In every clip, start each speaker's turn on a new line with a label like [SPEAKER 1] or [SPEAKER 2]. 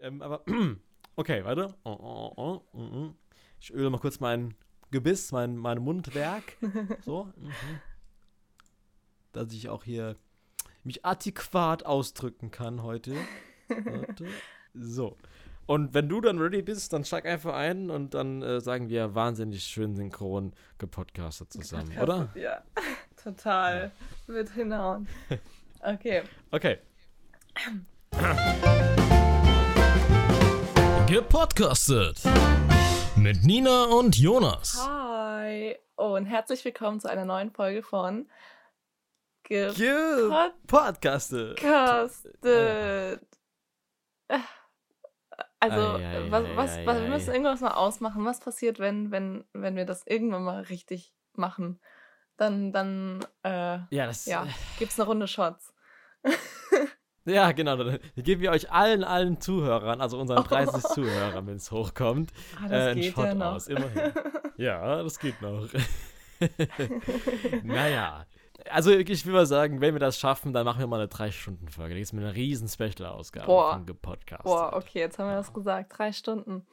[SPEAKER 1] Ähm, aber, okay, warte. Oh, oh, oh, oh, oh. Ich öle mal kurz mein Gebiss, mein, mein Mundwerk. So. Mhm. Dass ich auch hier mich adäquat ausdrücken kann heute. Warte. So. Und wenn du dann ready bist, dann steig einfach ein und dann äh, sagen wir wahnsinnig schön synchron gepodcastet zusammen, oder?
[SPEAKER 2] Ja, total. Ja. Wird hinhauen. Okay.
[SPEAKER 1] Okay.
[SPEAKER 3] Gepodcastet mit Nina und Jonas.
[SPEAKER 2] Hi und herzlich willkommen zu einer neuen Folge von
[SPEAKER 1] Gepodcastet.
[SPEAKER 2] Podcastet. Also, ei, was, was, ei, was, wir müssen irgendwas mal ausmachen. Was passiert, wenn, wenn, wenn wir das irgendwann mal richtig machen? Dann, dann äh, ja, das, ja, gibt's eine Runde Shots.
[SPEAKER 1] ja, genau. Dann geben wir euch allen, allen Zuhörern, also unseren 30 oh. Zuhörern, wenn es hochkommt, ah, äh, einen Shot ja aus. Immerhin. ja, das geht noch. naja. Also ich will mal sagen, wenn wir das schaffen, dann machen wir mal eine 3-Stunden-Folge. Das ist mir eine riesen Special-Ausgabe
[SPEAKER 2] von Podcast. Boah, okay, jetzt haben wir das gesagt. Drei Stunden.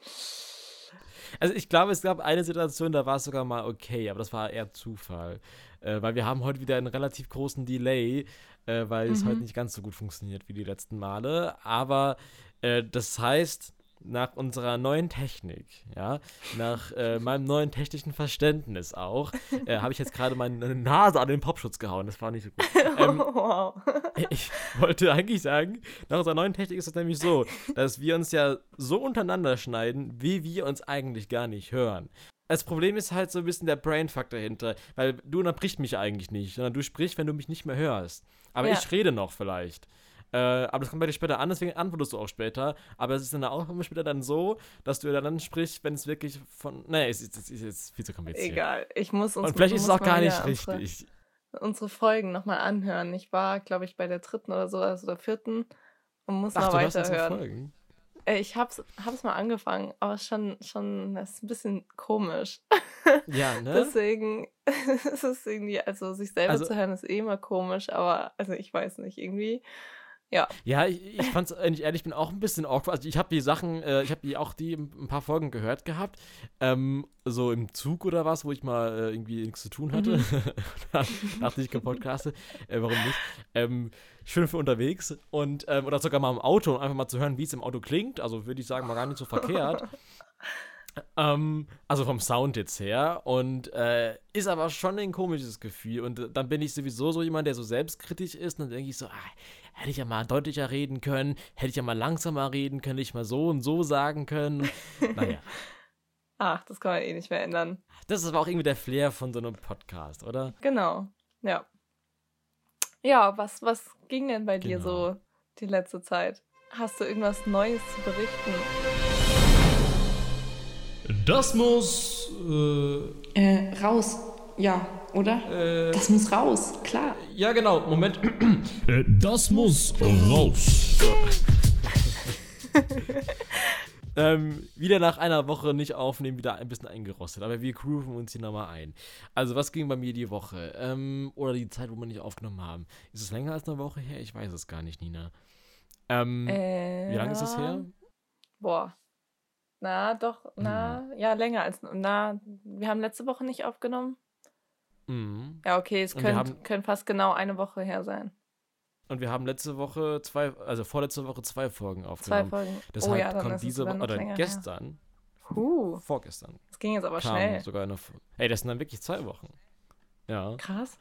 [SPEAKER 1] Also ich glaube, es gab eine Situation, da war es sogar mal okay, aber das war eher Zufall. Äh, weil wir haben heute wieder einen relativ großen Delay, äh, weil mhm. es heute nicht ganz so gut funktioniert wie die letzten Male. Aber äh, das heißt, nach unserer neuen Technik, ja, nach äh, meinem neuen technischen Verständnis auch, äh, habe ich jetzt gerade meine Nase an den Popschutz gehauen. Das war nicht so gut. Ähm, wow. Ich wollte eigentlich sagen, nach unserer neuen Technik ist es nämlich so, dass wir uns ja so untereinander schneiden, wie wir uns eigentlich gar nicht hören. Das Problem ist halt so ein bisschen der Brainfuck dahinter, weil du unterbrichst mich eigentlich nicht, sondern du sprichst, wenn du mich nicht mehr hörst. Aber ja. ich rede noch vielleicht. Äh, aber das kommt bei dir später an, deswegen antwortest du auch später. Aber es ist in der Aufnahme später dann so, dass du dann sprichst, wenn es wirklich von. Nee, es ist, es ist jetzt viel zu kompliziert.
[SPEAKER 2] Egal, ich muss
[SPEAKER 1] uns. Und vielleicht ist es auch gar nicht richtig.
[SPEAKER 2] Unsere, unsere Folgen nochmal anhören. Ich war, glaube ich, bei der dritten oder so, also der vierten und muss Ach, noch weiterhören. Äh, ich hab's, hab's mal angefangen, aber schon, schon, das ist ein bisschen komisch.
[SPEAKER 1] Ja, ne?
[SPEAKER 2] Deswegen ist es irgendwie, also sich selber also, zu hören ist eh immer komisch, aber also ich weiß nicht, irgendwie ja.
[SPEAKER 1] Ja, ich, ich fand es, wenn ich ehrlich bin, auch ein bisschen awkward. Also ich habe die Sachen, äh, ich habe die auch die ein paar Folgen gehört gehabt. Ähm, so im Zug oder was, wo ich mal äh, irgendwie nichts zu tun hatte. Mhm. da dachte ich, podcaste. Äh, warum nicht? Ähm, schön für unterwegs. Und, ähm, oder sogar mal im Auto, um einfach mal zu hören, wie es im Auto klingt. Also würde ich sagen, mal gar nicht so verkehrt. Ähm, also vom Sound jetzt her. Und äh, ist aber schon ein komisches Gefühl. Und äh, dann bin ich sowieso so jemand, der so selbstkritisch ist. Und dann denke ich so, ah, hätte ich ja mal deutlicher reden können, hätte ich ja mal langsamer reden können, hätte ich mal so und so sagen können. naja.
[SPEAKER 2] Ach, das kann man eh nicht mehr ändern.
[SPEAKER 1] Das ist aber auch irgendwie der Flair von so einem Podcast, oder?
[SPEAKER 2] Genau, ja. Ja, was, was ging denn bei dir genau. so die letzte Zeit? Hast du irgendwas Neues zu berichten?
[SPEAKER 3] Das muss
[SPEAKER 2] äh, äh raus. Ja, oder? Äh, das muss raus, klar.
[SPEAKER 1] Ja, genau. Moment.
[SPEAKER 3] Äh, das muss raus.
[SPEAKER 1] ähm, wieder nach einer Woche nicht aufnehmen, wieder ein bisschen eingerostet. Aber wir grooven uns hier nochmal ein. Also, was ging bei mir die Woche? Ähm, oder die Zeit, wo wir nicht aufgenommen haben? Ist es länger als eine Woche her? Ich weiß es gar nicht, Nina. Ähm, äh, wie lange ist es her?
[SPEAKER 2] Boah. Na, doch, na, hm. ja, länger als, na, wir haben letzte Woche nicht aufgenommen. Mhm. Ja, okay, es könnte könnt fast genau eine Woche her sein.
[SPEAKER 1] Und wir haben letzte Woche zwei, also vorletzte Woche zwei Folgen aufgenommen.
[SPEAKER 2] Zwei Folgen.
[SPEAKER 1] Deshalb oh ja, kommt diese Woche, oder gestern,
[SPEAKER 2] huh.
[SPEAKER 1] vorgestern.
[SPEAKER 2] Das ging jetzt aber schnell.
[SPEAKER 1] Sogar eine, ey, das sind dann wirklich zwei Wochen. Ja.
[SPEAKER 2] Krass.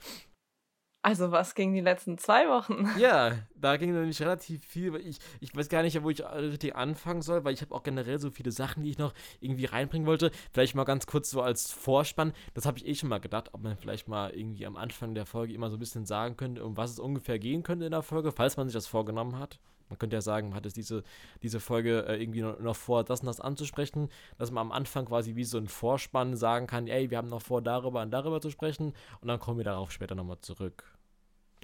[SPEAKER 2] Also was ging die letzten zwei Wochen?
[SPEAKER 1] Ja, da ging nämlich relativ viel. Ich, ich weiß gar nicht, wo ich richtig anfangen soll, weil ich habe auch generell so viele Sachen, die ich noch irgendwie reinbringen wollte. Vielleicht mal ganz kurz so als Vorspann. Das habe ich eh schon mal gedacht, ob man vielleicht mal irgendwie am Anfang der Folge immer so ein bisschen sagen könnte, um was es ungefähr gehen könnte in der Folge, falls man sich das vorgenommen hat. Man könnte ja sagen, man hat es diese, diese Folge äh, irgendwie noch, noch, vor, das und das anzusprechen, dass man am Anfang quasi wie so ein Vorspann sagen kann, ey, wir haben noch vor, darüber und darüber zu sprechen und dann kommen wir darauf später nochmal zurück.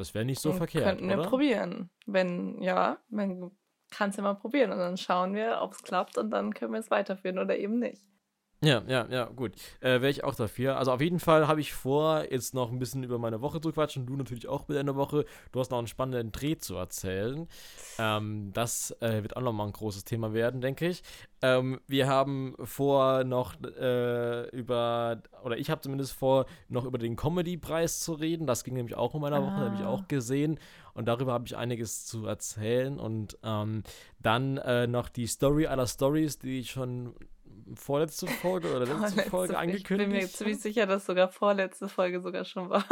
[SPEAKER 1] Das wäre nicht so und verkehrt.
[SPEAKER 2] Könnten wir
[SPEAKER 1] oder?
[SPEAKER 2] probieren. Wenn, ja, man kann es ja mal probieren und dann schauen wir, ob es klappt und dann können wir es weiterführen oder eben nicht.
[SPEAKER 1] Ja, ja, ja, gut. Äh, Wäre ich auch dafür. Also auf jeden Fall habe ich vor, jetzt noch ein bisschen über meine Woche zu quatschen. Du natürlich auch mit deiner Woche. Du hast noch einen spannenden Dreh zu erzählen. Ähm, das äh, wird auch nochmal ein großes Thema werden, denke ich. Ähm, wir haben vor, noch äh, über, oder ich habe zumindest vor, noch über den Comedy-Preis zu reden. Das ging nämlich auch in meiner Woche, ah. habe ich auch gesehen. Und darüber habe ich einiges zu erzählen. Und ähm, dann äh, noch die Story aller Stories, die ich schon vorletzte Folge oder letzte vorletzte, Folge angekündigt.
[SPEAKER 2] Ich bin mir ziemlich sicher, dass sogar vorletzte Folge sogar schon war.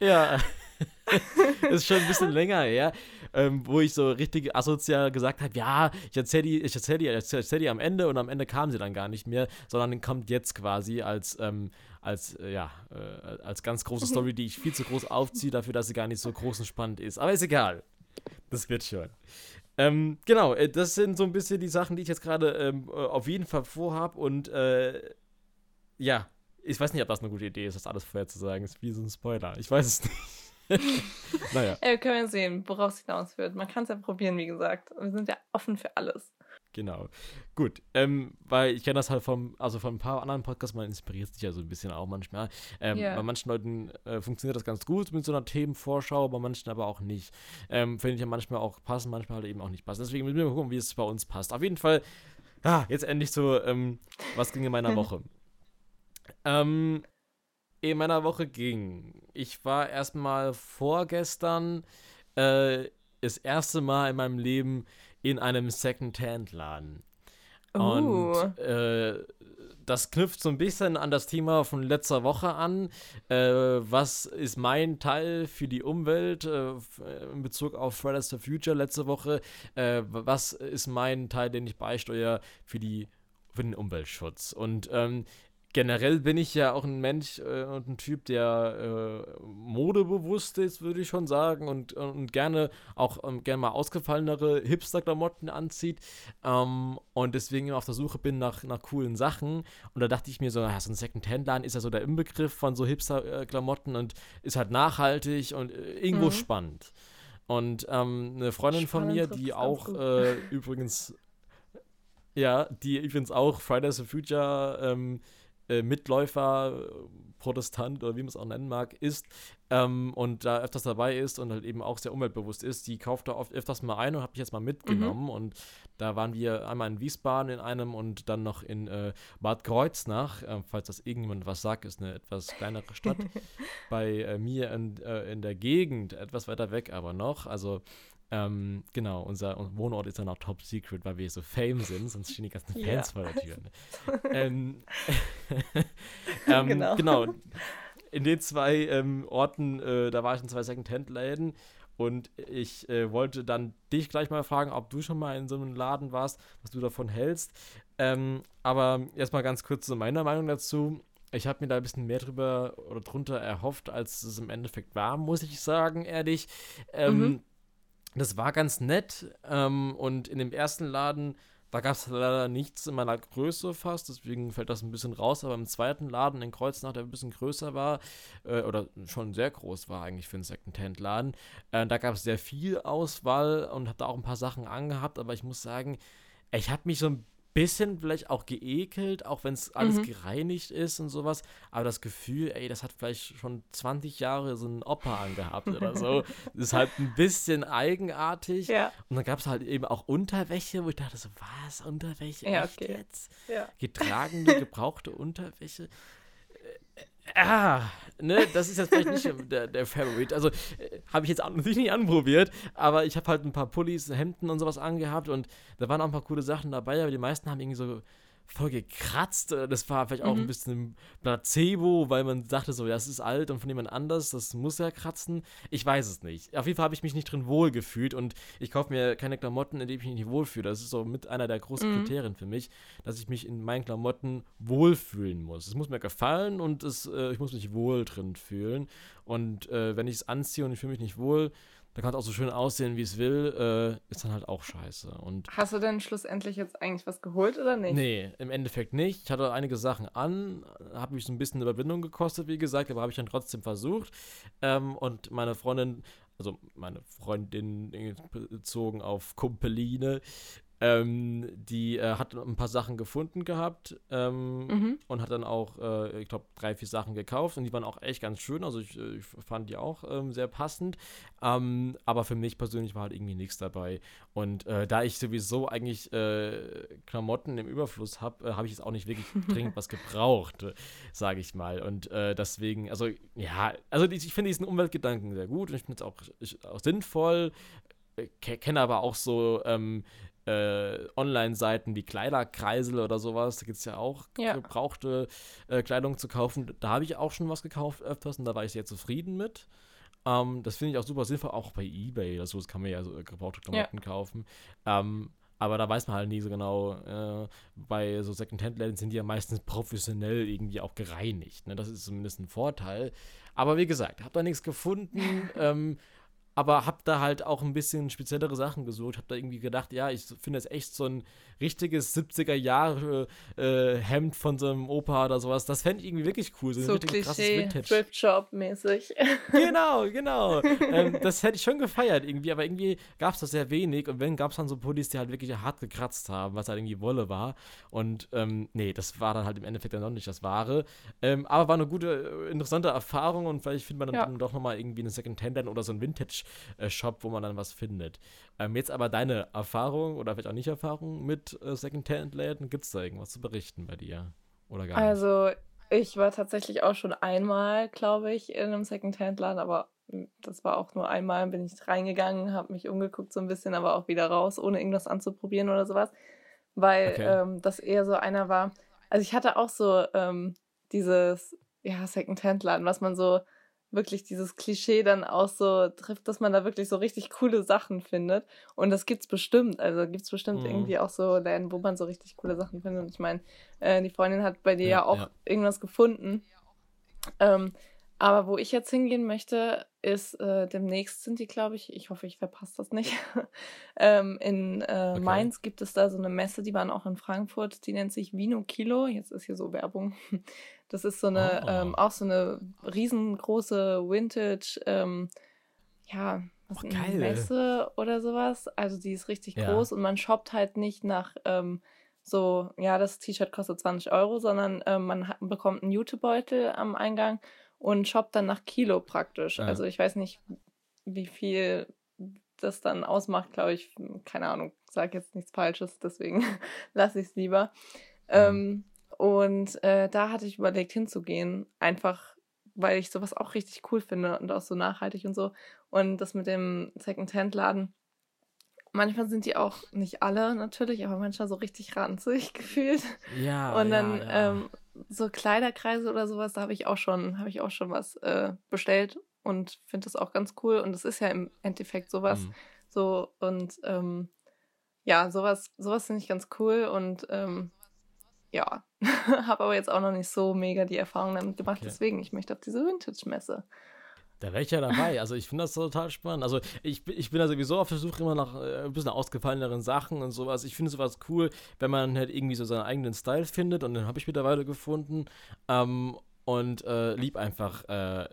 [SPEAKER 1] Ja, ist schon ein bisschen länger her, ähm, wo ich so richtig asozial gesagt habe, ja, ich erzähle die, ich erzähle die, ich erzähl die am Ende und am Ende kam sie dann gar nicht mehr, sondern kommt jetzt quasi als, ähm, als, äh, ja, äh, als ganz große Story, die ich viel zu groß aufziehe, dafür, dass sie gar nicht so groß und spannend ist. Aber ist egal. Das wird schon. Ähm, genau, äh, das sind so ein bisschen die Sachen, die ich jetzt gerade ähm, äh, auf jeden Fall vorhab und äh, ja, ich weiß nicht, ob das eine gute Idee ist, das alles vorher zu sagen. Ist wie so ein Spoiler. Ich weiß es nicht.
[SPEAKER 2] naja. Ja, können wir sehen, woraus es hinaus wird. Man kann es ja probieren, wie gesagt. Wir sind ja offen für alles.
[SPEAKER 1] Genau. Gut. Ähm, weil ich kenne das halt vom, also von ein paar anderen Podcasts, man inspiriert sich ja so ein bisschen auch manchmal. Ähm, yeah. Bei manchen Leuten äh, funktioniert das ganz gut mit so einer Themenvorschau, bei manchen aber auch nicht. Ähm, Finde ich ja manchmal auch passen, manchmal halt eben auch nicht passen. Deswegen müssen wir mal gucken, wie es bei uns passt. Auf jeden Fall, ah, jetzt endlich so, ähm, was ging in meiner Woche? ähm, in meiner Woche ging. Ich war erstmal vorgestern äh, das erste Mal in meinem Leben in einem Second-Hand-Laden. Uh. Und äh, das knüpft so ein bisschen an das Thema von letzter Woche an. Äh, was ist mein Teil für die Umwelt äh, in Bezug auf Fridays for Future letzte Woche? Äh, was ist mein Teil, den ich beisteuere für, die, für den Umweltschutz? Und ähm, generell bin ich ja auch ein Mensch äh, und ein Typ, der äh, modebewusst ist, würde ich schon sagen, und, und gerne auch ähm, gerne mal ausgefallenere Hipster-Klamotten anzieht ähm, und deswegen immer auf der Suche bin nach, nach coolen Sachen. Und da dachte ich mir so, ja, so ein Second-Hand-Laden ist ja so der Inbegriff von so Hipster-Klamotten und ist halt nachhaltig und äh, irgendwo mhm. spannend. Und ähm, eine Freundin Spannend von mir, die auch äh, übrigens, ja, die übrigens auch Fridays for Future ähm, äh, Mitläufer, Protestant oder wie man es auch nennen mag, ist ähm, und da öfters dabei ist und halt eben auch sehr umweltbewusst ist, die kauft da oft öfters mal ein und habe ich jetzt mal mitgenommen. Mhm. Und da waren wir einmal in Wiesbaden in einem und dann noch in äh, Bad Kreuznach, äh, falls das irgendjemand was sagt, ist eine etwas kleinere Stadt bei äh, mir in, äh, in der Gegend, etwas weiter weg aber noch. Also ähm, genau, unser Wohnort ist dann auch top secret, weil wir so fame sind, sonst stehen die ganzen Fans vor der Tür. Ne? ähm, ähm, genau. genau. In den zwei ähm, Orten, äh, da war ich in zwei Second-Hand-Läden und ich äh, wollte dann dich gleich mal fragen, ob du schon mal in so einem Laden warst, was du davon hältst. Ähm, aber erstmal ganz kurz zu meiner Meinung dazu. Ich habe mir da ein bisschen mehr drüber oder drunter erhofft, als es im Endeffekt war, muss ich sagen, ehrlich. Ähm, mhm das war ganz nett. Ähm, und in dem ersten Laden, da gab es leider nichts in meiner Größe fast, deswegen fällt das ein bisschen raus. Aber im zweiten Laden in Kreuznach, der ein bisschen größer war, äh, oder schon sehr groß war eigentlich für einen Second-Hand-Laden, äh, da gab es sehr viel Auswahl und habe da auch ein paar Sachen angehabt. Aber ich muss sagen, ich habe mich so ein bisschen vielleicht auch geekelt, auch wenn es alles mhm. gereinigt ist und sowas. Aber das Gefühl, ey, das hat vielleicht schon 20 Jahre so ein Opa angehabt oder so. ist halt ein bisschen eigenartig. Ja. Und dann gab es halt eben auch Unterwäsche, wo ich dachte so, was, Unterwäsche? Ja, okay. jetzt? Ja. Getragene, gebrauchte Unterwäsche? Ah, ne, das ist jetzt vielleicht nicht der, der Favorite. Also äh, habe ich jetzt natürlich nicht anprobiert, aber ich habe halt ein paar Pullis, Hemden und sowas angehabt und da waren auch ein paar coole Sachen dabei, aber die meisten haben irgendwie so voll gekratzt. Äh, das war vielleicht auch mhm. ein bisschen Placebo, weil man dachte so, ja, es ist alt und von jemand anders, das muss ja kratzen. Ich weiß es nicht. Auf jeden Fall habe ich mich nicht drin wohl gefühlt und ich kaufe mir keine Klamotten, in denen ich mich nicht wohlfühle. Das ist so mit einer der großen mhm. Kriterien für mich, dass ich mich in meinen Klamotten wohlfühlen muss. Es muss mir gefallen und es, äh, ich muss mich wohl drin fühlen. Und äh, wenn ich es anziehe und ich fühle mich nicht wohl, da kann es auch so schön aussehen, wie es will, äh, ist dann halt auch scheiße. Und
[SPEAKER 2] Hast du denn schlussendlich jetzt eigentlich was geholt oder nicht?
[SPEAKER 1] Nee, im Endeffekt nicht. Ich hatte einige Sachen an, habe mich so ein bisschen Überwindung gekostet, wie gesagt, aber habe ich dann trotzdem versucht. Ähm, und meine Freundin, also meine Freundin bezogen auf Kumpeline, Ähm, die äh, hat ein paar Sachen gefunden gehabt ähm, mhm. und hat dann auch, äh, ich glaube, drei, vier Sachen gekauft und die waren auch echt ganz schön. Also ich, äh, ich fand die auch ähm, sehr passend. Ähm, aber für mich persönlich war halt irgendwie nichts dabei. Und äh, da ich sowieso eigentlich äh, Klamotten im Überfluss habe, äh, habe ich jetzt auch nicht wirklich dringend was gebraucht, sage ich mal. Und deswegen, also ja, also ich, ich finde diesen Umweltgedanken sehr gut und ich finde es auch, auch sinnvoll kenne aber auch so ähm, äh, Online-Seiten wie Kleiderkreisel oder sowas. Da gibt es ja auch ja. gebrauchte äh, Kleidung zu kaufen. Da habe ich auch schon was gekauft öfters und da war ich sehr zufrieden mit. Ähm, das finde ich auch super sinnvoll, auch bei Ebay oder so. Das kann man ja so äh, gebrauchte Klamotten ja. kaufen. Ähm, aber da weiß man halt nie so genau, äh, bei so Second-Hand-Läden sind die ja meistens professionell irgendwie auch gereinigt. Ne? Das ist zumindest ein Vorteil. Aber wie gesagt, habe da nichts gefunden. ähm, aber habe da halt auch ein bisschen speziellere Sachen gesucht. Habe da irgendwie gedacht, ja, ich finde es echt so ein richtiges 70er Jahre äh, Hemd von so einem Opa oder sowas. Das fände ich irgendwie wirklich cool.
[SPEAKER 2] So, so ein Klischee, Thrift Shop mäßig.
[SPEAKER 1] Genau, genau. ähm, das hätte ich schon gefeiert irgendwie, aber irgendwie gab es das sehr wenig und wenn gab es dann so Pullis, die halt wirklich hart gekratzt haben, was halt irgendwie Wolle war und ähm, nee, das war dann halt im Endeffekt dann noch nicht das Wahre. Ähm, aber war eine gute, äh, interessante Erfahrung und vielleicht findet man dann ja. doch nochmal irgendwie eine Second-Hand oder so ein Vintage-Shop, wo man dann was findet. Ähm, jetzt aber deine Erfahrung oder vielleicht auch nicht Erfahrung mit äh, Second-Hand-Läden, gibt es da irgendwas zu berichten bei dir? Oder gar
[SPEAKER 2] nicht? Also, ich war tatsächlich auch schon einmal, glaube ich, in einem Second-Hand-Laden, aber das war auch nur einmal, bin ich reingegangen, habe mich umgeguckt so ein bisschen, aber auch wieder raus, ohne irgendwas anzuprobieren oder sowas, weil okay. ähm, das eher so einer war. Also ich hatte auch so ähm, dieses, ja, Second-Hand-Laden, was man so wirklich dieses Klischee dann auch so trifft, dass man da wirklich so richtig coole Sachen findet. Und das gibt's bestimmt. Also gibt's bestimmt mhm. irgendwie auch so Läden, wo man so richtig coole Sachen findet. Und ich meine, äh, die Freundin hat bei dir ja, ja auch ja. irgendwas gefunden. Ähm, aber wo ich jetzt hingehen möchte, ist äh, demnächst sind die, glaube ich, ich hoffe, ich verpasse das nicht. ähm, in äh, okay. Mainz gibt es da so eine Messe, die waren auch in Frankfurt, die nennt sich Vino Kilo. Jetzt ist hier so Werbung. Das ist so eine, oh. ähm, auch so eine riesengroße Vintage, ähm, ja, was oh, eine Messe oder sowas. Also die ist richtig ja. groß und man shoppt halt nicht nach ähm, so, ja, das T-Shirt kostet 20 Euro, sondern ähm, man hat, bekommt einen Jutebeutel am Eingang und shoppt dann nach Kilo praktisch. Ja. Also ich weiß nicht, wie viel das dann ausmacht, glaube ich, keine Ahnung, sage jetzt nichts Falsches, deswegen lasse ich es lieber. Mhm. Ähm, und äh, da hatte ich überlegt hinzugehen, einfach weil ich sowas auch richtig cool finde und auch so nachhaltig und so. Und das mit dem Second-Hand-Laden, manchmal sind die auch nicht alle natürlich, aber manchmal so richtig ranzig gefühlt. Ja. Und dann ja, ja. Ähm, so Kleiderkreise oder sowas, da habe ich auch schon, habe ich auch schon was äh, bestellt und finde das auch ganz cool. Und es ist ja im Endeffekt sowas. Mhm. So und ähm, ja, sowas, sowas finde ich ganz cool und ähm, ja, habe aber jetzt auch noch nicht so mega die Erfahrung damit gemacht. Okay. Deswegen, ich möchte auf diese Vintage-Messe.
[SPEAKER 1] Da wäre ich ja dabei. Also ich finde das total spannend. Also ich, ich bin da sowieso auf der Suche immer nach äh, ein bisschen ausgefalleneren Sachen und sowas. Ich finde sowas cool, wenn man halt irgendwie so seinen eigenen Style findet und den habe ich mittlerweile gefunden. Ähm, und äh, lieb einfach äh,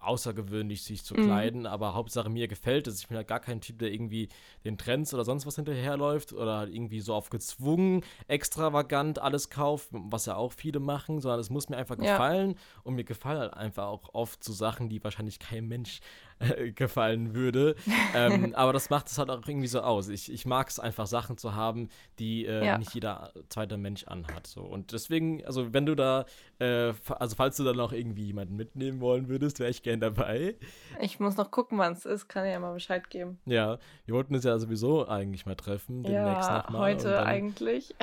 [SPEAKER 1] außergewöhnlich sich zu mhm. kleiden, aber Hauptsache mir gefällt es. Ich bin halt gar kein Typ, der irgendwie den Trends oder sonst was hinterherläuft oder halt irgendwie so auf gezwungen, extravagant alles kauft, was ja auch viele machen, sondern es muss mir einfach ja. gefallen und mir gefallen halt einfach auch oft so Sachen, die wahrscheinlich kein Mensch gefallen würde. ähm, aber das macht es halt auch irgendwie so aus. Ich, ich mag es einfach, Sachen zu haben, die äh, ja. nicht jeder zweite Mensch anhat. So. Und deswegen, also wenn du da, äh, also falls du dann noch irgendwie jemanden mitnehmen wollen würdest, wäre ich gern dabei.
[SPEAKER 2] Ich muss noch gucken, wann es ist, kann ich ja mal Bescheid geben.
[SPEAKER 1] Ja, wir wollten uns ja sowieso eigentlich mal treffen.
[SPEAKER 2] Ja, heute eigentlich.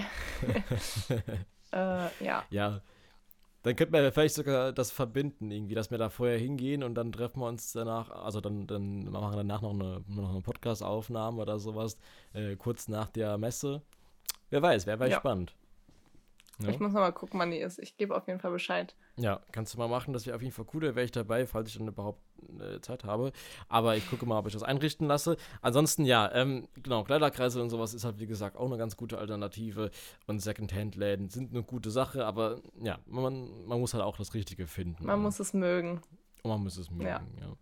[SPEAKER 2] äh, ja.
[SPEAKER 1] Ja. Dann könnten wir vielleicht sogar das verbinden, irgendwie, dass wir da vorher hingehen und dann treffen wir uns danach, also dann, dann machen wir danach noch eine, noch eine Podcast-Aufnahme oder sowas, äh, kurz nach der Messe. Wer weiß, wäre ja. spannend.
[SPEAKER 2] Ja. Ich muss noch mal gucken, wann die ist. Ich gebe auf jeden Fall Bescheid.
[SPEAKER 1] Ja, kannst du mal machen. Das wäre auf jeden Fall cool. Da wäre ich dabei, falls ich dann überhaupt äh, Zeit habe. Aber ich gucke mal, ob ich das einrichten lasse. Ansonsten, ja, ähm, genau, Kleiderkreise und sowas ist halt, wie gesagt, auch eine ganz gute Alternative. Und Secondhand-Läden sind eine gute Sache. Aber ja, man, man muss halt auch das Richtige finden.
[SPEAKER 2] Man muss es mögen.
[SPEAKER 1] Und man muss es mögen, ja. ja.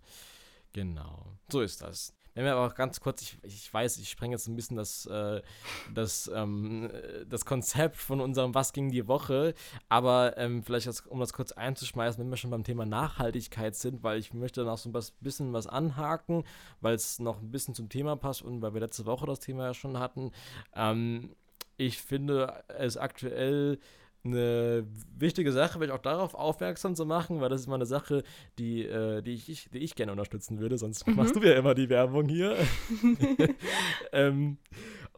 [SPEAKER 1] Genau. So ist das. Wenn wir aber auch ganz kurz, ich, ich weiß, ich spreng jetzt ein bisschen das, äh, das, ähm, das Konzept von unserem Was ging die Woche, aber ähm, vielleicht, das, um das kurz einzuschmeißen, wenn wir schon beim Thema Nachhaltigkeit sind, weil ich möchte noch so ein bisschen was anhaken, weil es noch ein bisschen zum Thema passt und weil wir letzte Woche das Thema ja schon hatten. Ähm, ich finde es aktuell eine wichtige Sache, vielleicht auch darauf aufmerksam zu machen, weil das ist mal eine Sache, die, äh, die, ich, die ich gerne unterstützen würde, sonst mhm. machst du ja immer die Werbung hier. ähm,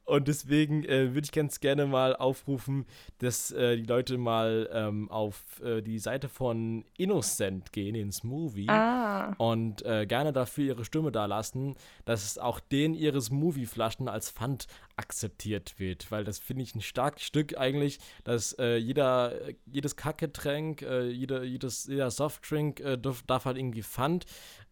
[SPEAKER 1] und deswegen äh, würde ich ganz gerne mal aufrufen, dass äh, die Leute mal ähm, auf äh, die Seite von Innocent gehen, ins Movie, ah. und äh, gerne dafür ihre Stimme da lassen, dass auch denen ihre Movie-Flaschen als Pfand akzeptiert wird. Weil das finde ich ein starkes Stück eigentlich, dass äh, jeder, jedes Kackgetränk, äh, jeder, jedes, jeder Softdrink darf, darf halt irgendwie Pfand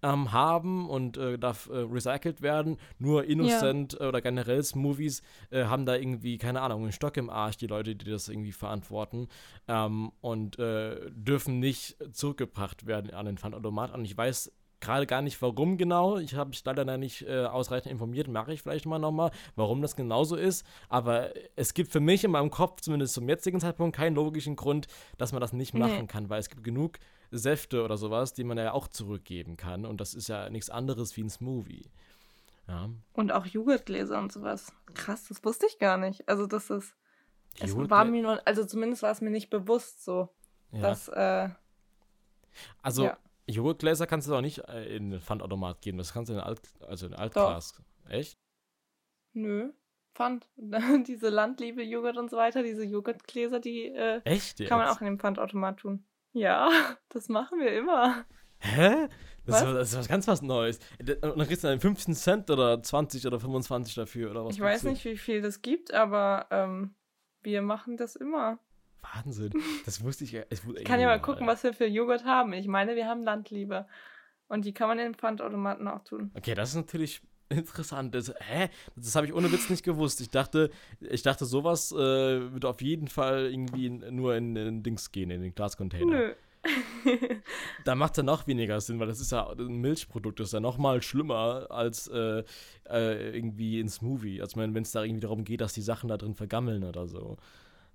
[SPEAKER 1] ähm, haben und äh, darf äh, recycelt werden. Nur Innocent ja. oder generell Movies äh, haben da irgendwie, keine Ahnung, einen Stock im Arsch, die Leute, die das irgendwie verantworten. Ähm, und äh, dürfen nicht zurückgebracht werden an den Pfandautomat. Und ich weiß gerade gar nicht, warum genau. Ich habe mich leider noch nicht äh, ausreichend informiert. Mache ich vielleicht mal nochmal, warum das genauso ist. Aber es gibt für mich in meinem Kopf, zumindest zum jetzigen Zeitpunkt, keinen logischen Grund, dass man das nicht machen nee. kann, weil es gibt genug Säfte oder sowas, die man ja auch zurückgeben kann. Und das ist ja nichts anderes wie ein Smoothie. Ja.
[SPEAKER 2] Und auch Joghurtgläser und sowas. Krass, das wusste ich gar nicht. Also das ist. Es war mir nur, also zumindest war es mir nicht bewusst so, ja. dass. Äh,
[SPEAKER 1] also ja. Joghurtgläser kannst du doch nicht äh, in den Pfandautomat geben. Das kannst du in Alt, also in Altglas. Echt?
[SPEAKER 2] Nö. Pfand. diese Landliebe-Joghurt und so weiter, diese Joghurtgläser, die äh, Echt, kann man auch in den Pfandautomat tun. Ja, das machen wir immer.
[SPEAKER 1] Hä? Das, was? Ist, das ist was ganz was Neues. Und dann kriegst du dann 15 Cent oder 20 oder 25 dafür oder was?
[SPEAKER 2] Ich weiß nicht, wie viel das gibt, aber ähm, wir machen das immer.
[SPEAKER 1] Wahnsinn. Das wusste ich.
[SPEAKER 2] Ich kann ja mal gucken, was wir für Joghurt haben. Ich meine, wir haben Landliebe. Und die kann man in den Pfandautomaten auch tun.
[SPEAKER 1] Okay, das ist natürlich interessant. Das, hä? Das habe ich ohne Witz nicht gewusst. Ich dachte, ich dachte, sowas äh, würde auf jeden Fall irgendwie nur in, in Dings gehen, in den Glascontainer. Nö. da macht es ja noch weniger Sinn, weil das ist ja ein Milchprodukt, das ist ja noch mal schlimmer als äh, äh, irgendwie ein Smoothie. Also wenn es da irgendwie darum geht, dass die Sachen da drin vergammeln oder so.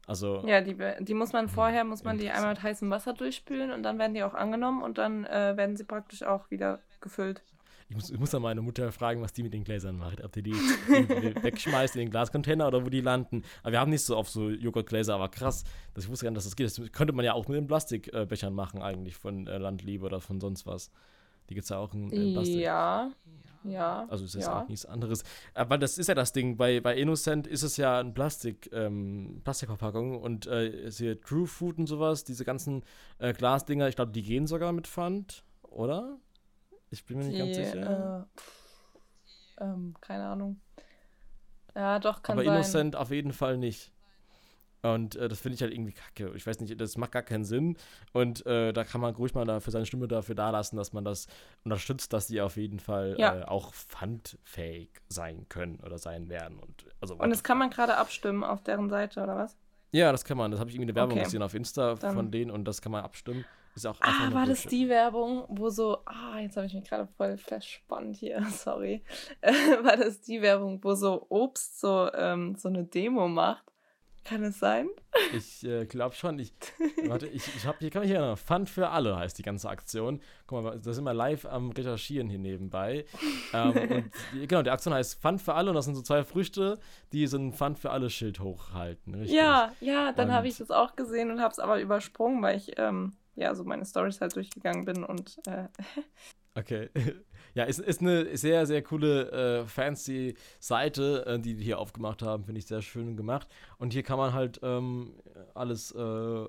[SPEAKER 1] Also.
[SPEAKER 2] Ja, die, die muss man vorher, muss man die einmal mit heißem Wasser durchspülen und dann werden die auch angenommen und dann äh, werden sie praktisch auch wieder gefüllt.
[SPEAKER 1] Ich muss, ich muss dann meine Mutter fragen, was die mit den Gläsern macht. Ob die die wegschmeißt in den Glascontainer oder wo die landen. Aber wir haben nicht so oft so Joghurtgläser, aber krass, dass ich wusste gar nicht, dass das geht. Das könnte man ja auch mit den Plastikbechern machen, eigentlich von äh, Landliebe oder von sonst was. Die gibt es ja auch in, in
[SPEAKER 2] Plastik. Ja, ja.
[SPEAKER 1] Also ist das
[SPEAKER 2] ja.
[SPEAKER 1] auch nichts anderes. Aber das ist ja das Ding. Bei, bei Innocent ist es ja ein Plastik, ähm, Plastikverpackung und äh, hier True Food und sowas, diese ganzen äh, Glasdinger, ich glaube, die gehen sogar mit Pfand, oder? Ich bin mir nicht die, ganz sicher.
[SPEAKER 2] Äh, ähm, keine Ahnung. Ja, doch, kann
[SPEAKER 1] Aber
[SPEAKER 2] sein.
[SPEAKER 1] Innocent auf jeden Fall nicht. Und äh, das finde ich halt irgendwie kacke. Ich weiß nicht, das macht gar keinen Sinn. Und äh, da kann man ruhig mal da für seine Stimme dafür dalassen, dass man das unterstützt, dass die auf jeden Fall ja. äh, auch pfandfähig sein können oder sein werden. Und, also,
[SPEAKER 2] und das kann man gerade abstimmen auf deren Seite, oder was?
[SPEAKER 1] Ja, das kann man. Das habe ich irgendwie eine Werbung okay. gesehen auf Insta Dann. von denen und das kann man abstimmen. Ist auch
[SPEAKER 2] ah, war das die Werbung, wo so, ah, jetzt habe ich mich gerade voll verspannt hier, sorry. war das die Werbung, wo so Obst so, ähm, so eine Demo macht? Kann es sein?
[SPEAKER 1] Ich äh, glaube schon. Ich, warte, ich, ich habe hier kann mich erinnern. Fun für alle heißt die ganze Aktion. Guck mal, da sind wir live am Recherchieren hier nebenbei. ähm, und genau, die Aktion heißt Fun für alle und das sind so zwei Früchte, die so ein Fun für alle Schild hochhalten. Richtig?
[SPEAKER 2] Ja, ja, dann habe ich das auch gesehen und habe es aber übersprungen, weil ich ähm, ja, so meine Stories halt durchgegangen bin und äh,
[SPEAKER 1] Okay. Ja, ist, ist eine sehr, sehr coole, äh, fancy Seite, äh, die die hier aufgemacht haben. Finde ich sehr schön gemacht. Und hier kann man halt ähm, alles äh,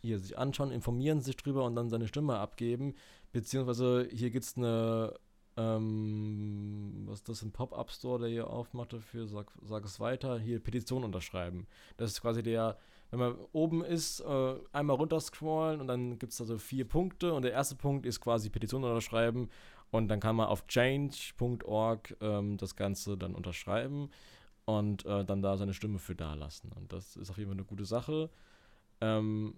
[SPEAKER 1] hier sich anschauen, informieren sich drüber und dann seine Stimme abgeben. Beziehungsweise hier gibt es eine, ähm, was ist das, ein Pop-Up-Store, der hier aufmacht dafür, sag, sag es weiter, hier Petition unterschreiben. Das ist quasi der wenn man oben ist, äh, einmal runterscrollen und dann gibt es da so vier Punkte und der erste Punkt ist quasi Petition unterschreiben und dann kann man auf change.org ähm, das Ganze dann unterschreiben und äh, dann da seine Stimme für da lassen. Und das ist auf jeden Fall eine gute Sache. Ähm,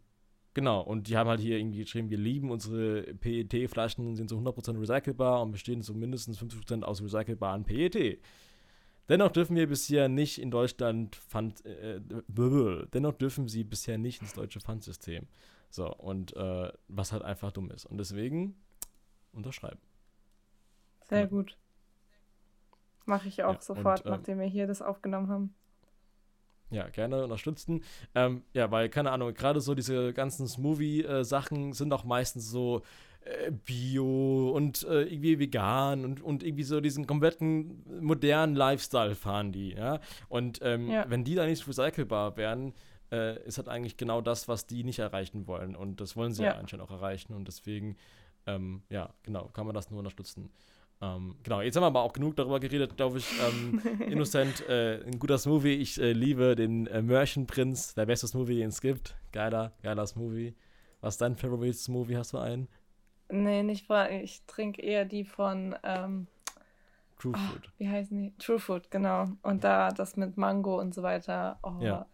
[SPEAKER 1] genau, und die haben halt hier irgendwie geschrieben, wir lieben unsere PET-Flaschen, sind zu 100% recycelbar und bestehen zu mindestens 50% aus recycelbaren PET. Dennoch dürfen wir bisher nicht in Deutschland Pfand, äh, dennoch dürfen sie bisher nicht ins deutsche Pfandsystem. So, und äh, was halt einfach dumm ist. Und deswegen unterschreiben.
[SPEAKER 2] Sehr gut. Mache ich auch ja, sofort, und, ähm, nachdem wir hier das aufgenommen haben.
[SPEAKER 1] Ja, gerne unterstützen. Ähm, ja, weil, keine Ahnung, gerade so diese ganzen Smoothie-Sachen sind auch meistens so äh, Bio und äh, irgendwie vegan und, und irgendwie so diesen kompletten modernen Lifestyle fahren die, ja. Und ähm, ja. wenn die da nicht recycelbar wären, äh, ist halt eigentlich genau das, was die nicht erreichen wollen. Und das wollen sie ja, ja anscheinend auch erreichen. Und deswegen, ähm, ja, genau, kann man das nur unterstützen. Ähm, genau, jetzt haben wir aber auch genug darüber geredet, glaube ich. Ähm, Innocent, äh, ein guter Smoothie. Ich äh, liebe den äh, Merchant Prince, der beste Smoothie, den es gibt. Geiler, geiler Smoothie. Was ist dein Favorite Smoothie? Hast du einen?
[SPEAKER 2] Nee, nicht von. Ich trinke eher die von. Ähm, True oh, Food. Wie heißen die? True Food, genau. Und da das mit Mango und so weiter. Oh, ja.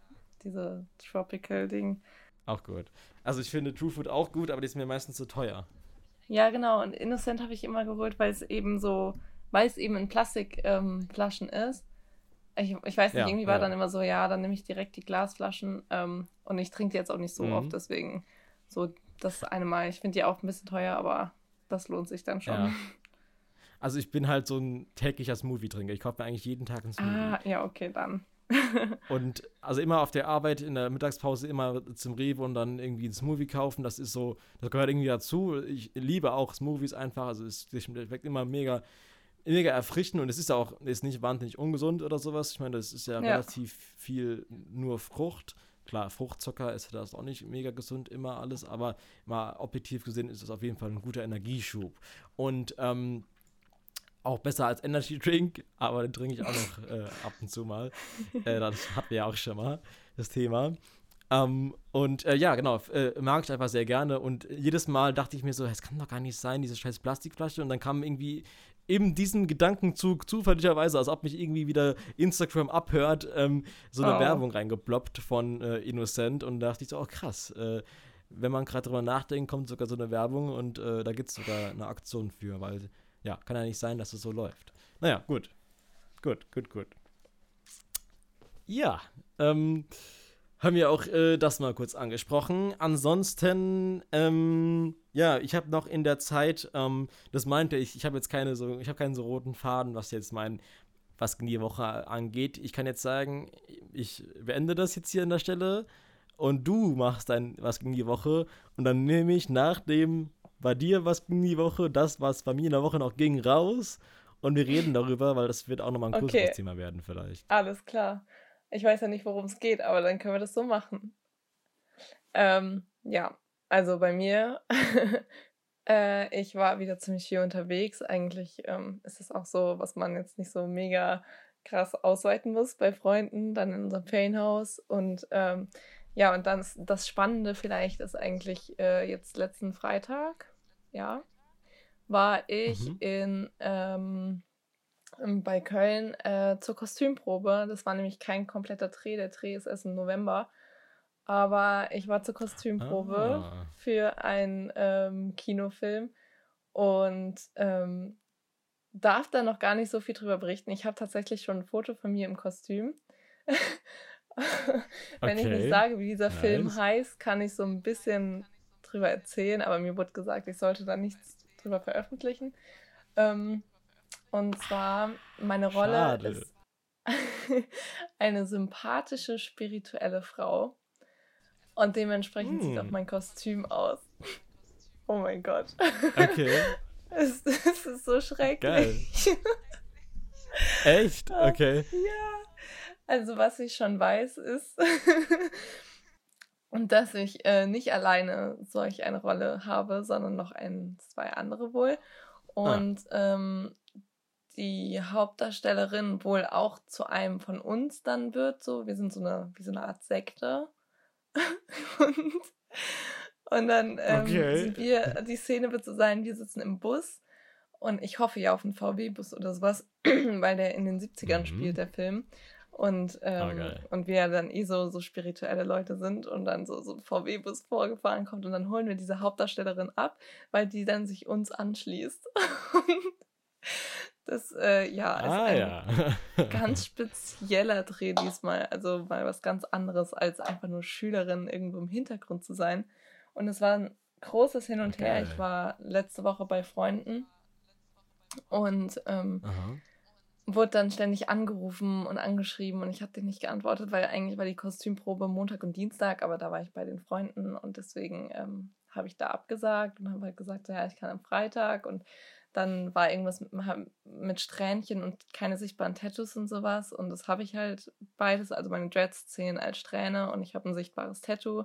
[SPEAKER 2] diese Tropical-Ding.
[SPEAKER 1] Auch gut. Also ich finde True Food auch gut, aber die ist mir meistens zu teuer.
[SPEAKER 2] Ja, genau. Und Innocent habe ich immer geholt, weil es eben so, weil es eben in Plastikflaschen ähm, ist. Ich, ich weiß nicht, ja, irgendwie war dann immer so, ja, dann nehme ich direkt die Glasflaschen ähm, und ich trinke die jetzt auch nicht so mhm. oft, deswegen so das eine Mal. Ich finde die auch ein bisschen teuer, aber das lohnt sich dann schon. Ja.
[SPEAKER 1] Also ich bin halt so ein täglicher Smoothie-Trinker. Ich kaufe mir eigentlich jeden Tag einen
[SPEAKER 2] Smoothie. Ah, ja, okay, dann.
[SPEAKER 1] und also immer auf der Arbeit in der Mittagspause immer zum Rewe und dann irgendwie einen Smoothie kaufen. Das ist so, das gehört irgendwie dazu. Ich liebe auch Smoothies einfach. Also es schmeckt immer mega, mega erfrischend und es ist auch ist nicht wahnsinnig ungesund oder sowas. Ich meine, das ist ja, ja. relativ viel nur Frucht. Klar, Fruchtzucker ist das auch nicht mega gesund immer alles, aber mal objektiv gesehen ist das auf jeden Fall ein guter Energieschub. Und ähm, auch besser als Energy Drink, aber den trinke ich auch noch äh, ab und zu mal. Äh, das hatten wir ja auch schon mal, das Thema. Ähm, und äh, ja, genau, äh, mag ich einfach sehr gerne. Und jedes Mal dachte ich mir so, es kann doch gar nicht sein, diese scheiß Plastikflasche. Und dann kam irgendwie eben diesen Gedankenzug zufälligerweise, als ob mich irgendwie wieder Instagram abhört, ähm, so eine oh. Werbung reingeploppt von äh, Innocent. Und da dachte ich so, oh krass, äh, wenn man gerade drüber nachdenkt, kommt sogar so eine Werbung und da gibt es sogar eine Aktion für, weil ja, kann ja nicht sein, dass es so läuft. Naja, gut. Gut, gut, gut. Ja, ähm, haben wir auch äh, das mal kurz angesprochen. Ansonsten, ähm, ja, ich habe noch in der Zeit, ähm, das meinte ich, ich habe jetzt keine so, ich habe keinen so roten Faden, was jetzt mein, was die Woche angeht. Ich kann jetzt sagen, ich beende das jetzt hier an der Stelle und du machst dein was gegen die Woche und dann nehme ich nach dem bei dir was ging die Woche, das, was bei mir in der Woche noch ging, raus. Und wir reden darüber, weil das wird auch nochmal ein okay. Thema werden vielleicht.
[SPEAKER 2] Alles klar. Ich weiß ja nicht, worum es geht, aber dann können wir das so machen. Ähm, ja, also bei mir, äh, ich war wieder ziemlich viel unterwegs. Eigentlich ähm, ist es auch so, was man jetzt nicht so mega krass ausweiten muss bei Freunden, dann in unserem Ferienhaus. Und ähm, ja, und dann ist das Spannende vielleicht ist eigentlich äh, jetzt letzten Freitag ja, war ich mhm. in ähm, bei Köln äh, zur Kostümprobe. Das war nämlich kein kompletter Dreh. Der Dreh ist erst im November. Aber ich war zur Kostümprobe ah. für einen ähm, Kinofilm und ähm, darf da noch gar nicht so viel drüber berichten. Ich habe tatsächlich schon ein Foto von mir im Kostüm. Wenn okay. ich nicht sage, wie dieser nice. Film heißt, kann ich so ein bisschen drüber erzählen, aber mir wurde gesagt, ich sollte da nichts drüber veröffentlichen. Ähm, und zwar, meine Rolle Schade. ist eine sympathische, spirituelle Frau. Und dementsprechend hm. sieht auch mein Kostüm aus. Oh mein Gott. Okay. es, es ist so schrecklich. Geil.
[SPEAKER 1] Echt? Okay.
[SPEAKER 2] Ja. Also was ich schon weiß ist, und dass ich äh, nicht alleine solch eine Rolle habe, sondern noch ein, zwei andere wohl. Ah. Und ah. ähm, die Hauptdarstellerin wohl auch zu einem von uns dann wird. So, wir sind so eine, wie so eine Art Sekte. und, und dann ähm, okay. wir, die Szene wird so sein, wir sitzen im Bus und ich hoffe ja auf einen VW-Bus oder sowas, weil der in den 70ern mhm. spielt, der Film. Und, ähm, oh, und wir ja dann eh so, so spirituelle Leute sind und dann so, so ein VW-Bus vorgefahren kommt und dann holen wir diese Hauptdarstellerin ab, weil die dann sich uns anschließt. das, äh, ja, ist ah, ein ja. ganz spezieller Dreh diesmal. Also mal was ganz anderes, als einfach nur Schülerin irgendwo im Hintergrund zu sein. Und es war ein großes Hin und Her. Ich war letzte Woche bei Freunden und ähm, wurde dann ständig angerufen und angeschrieben und ich habe denen nicht geantwortet, weil eigentlich war die Kostümprobe Montag und Dienstag, aber da war ich bei den Freunden und deswegen ähm, habe ich da abgesagt und habe halt gesagt, ja, ich kann am Freitag und dann war irgendwas mit, mit Strähnchen und keine sichtbaren Tattoos und sowas und das habe ich halt beides, also meine Dreads zählen als Strähne und ich habe ein sichtbares Tattoo.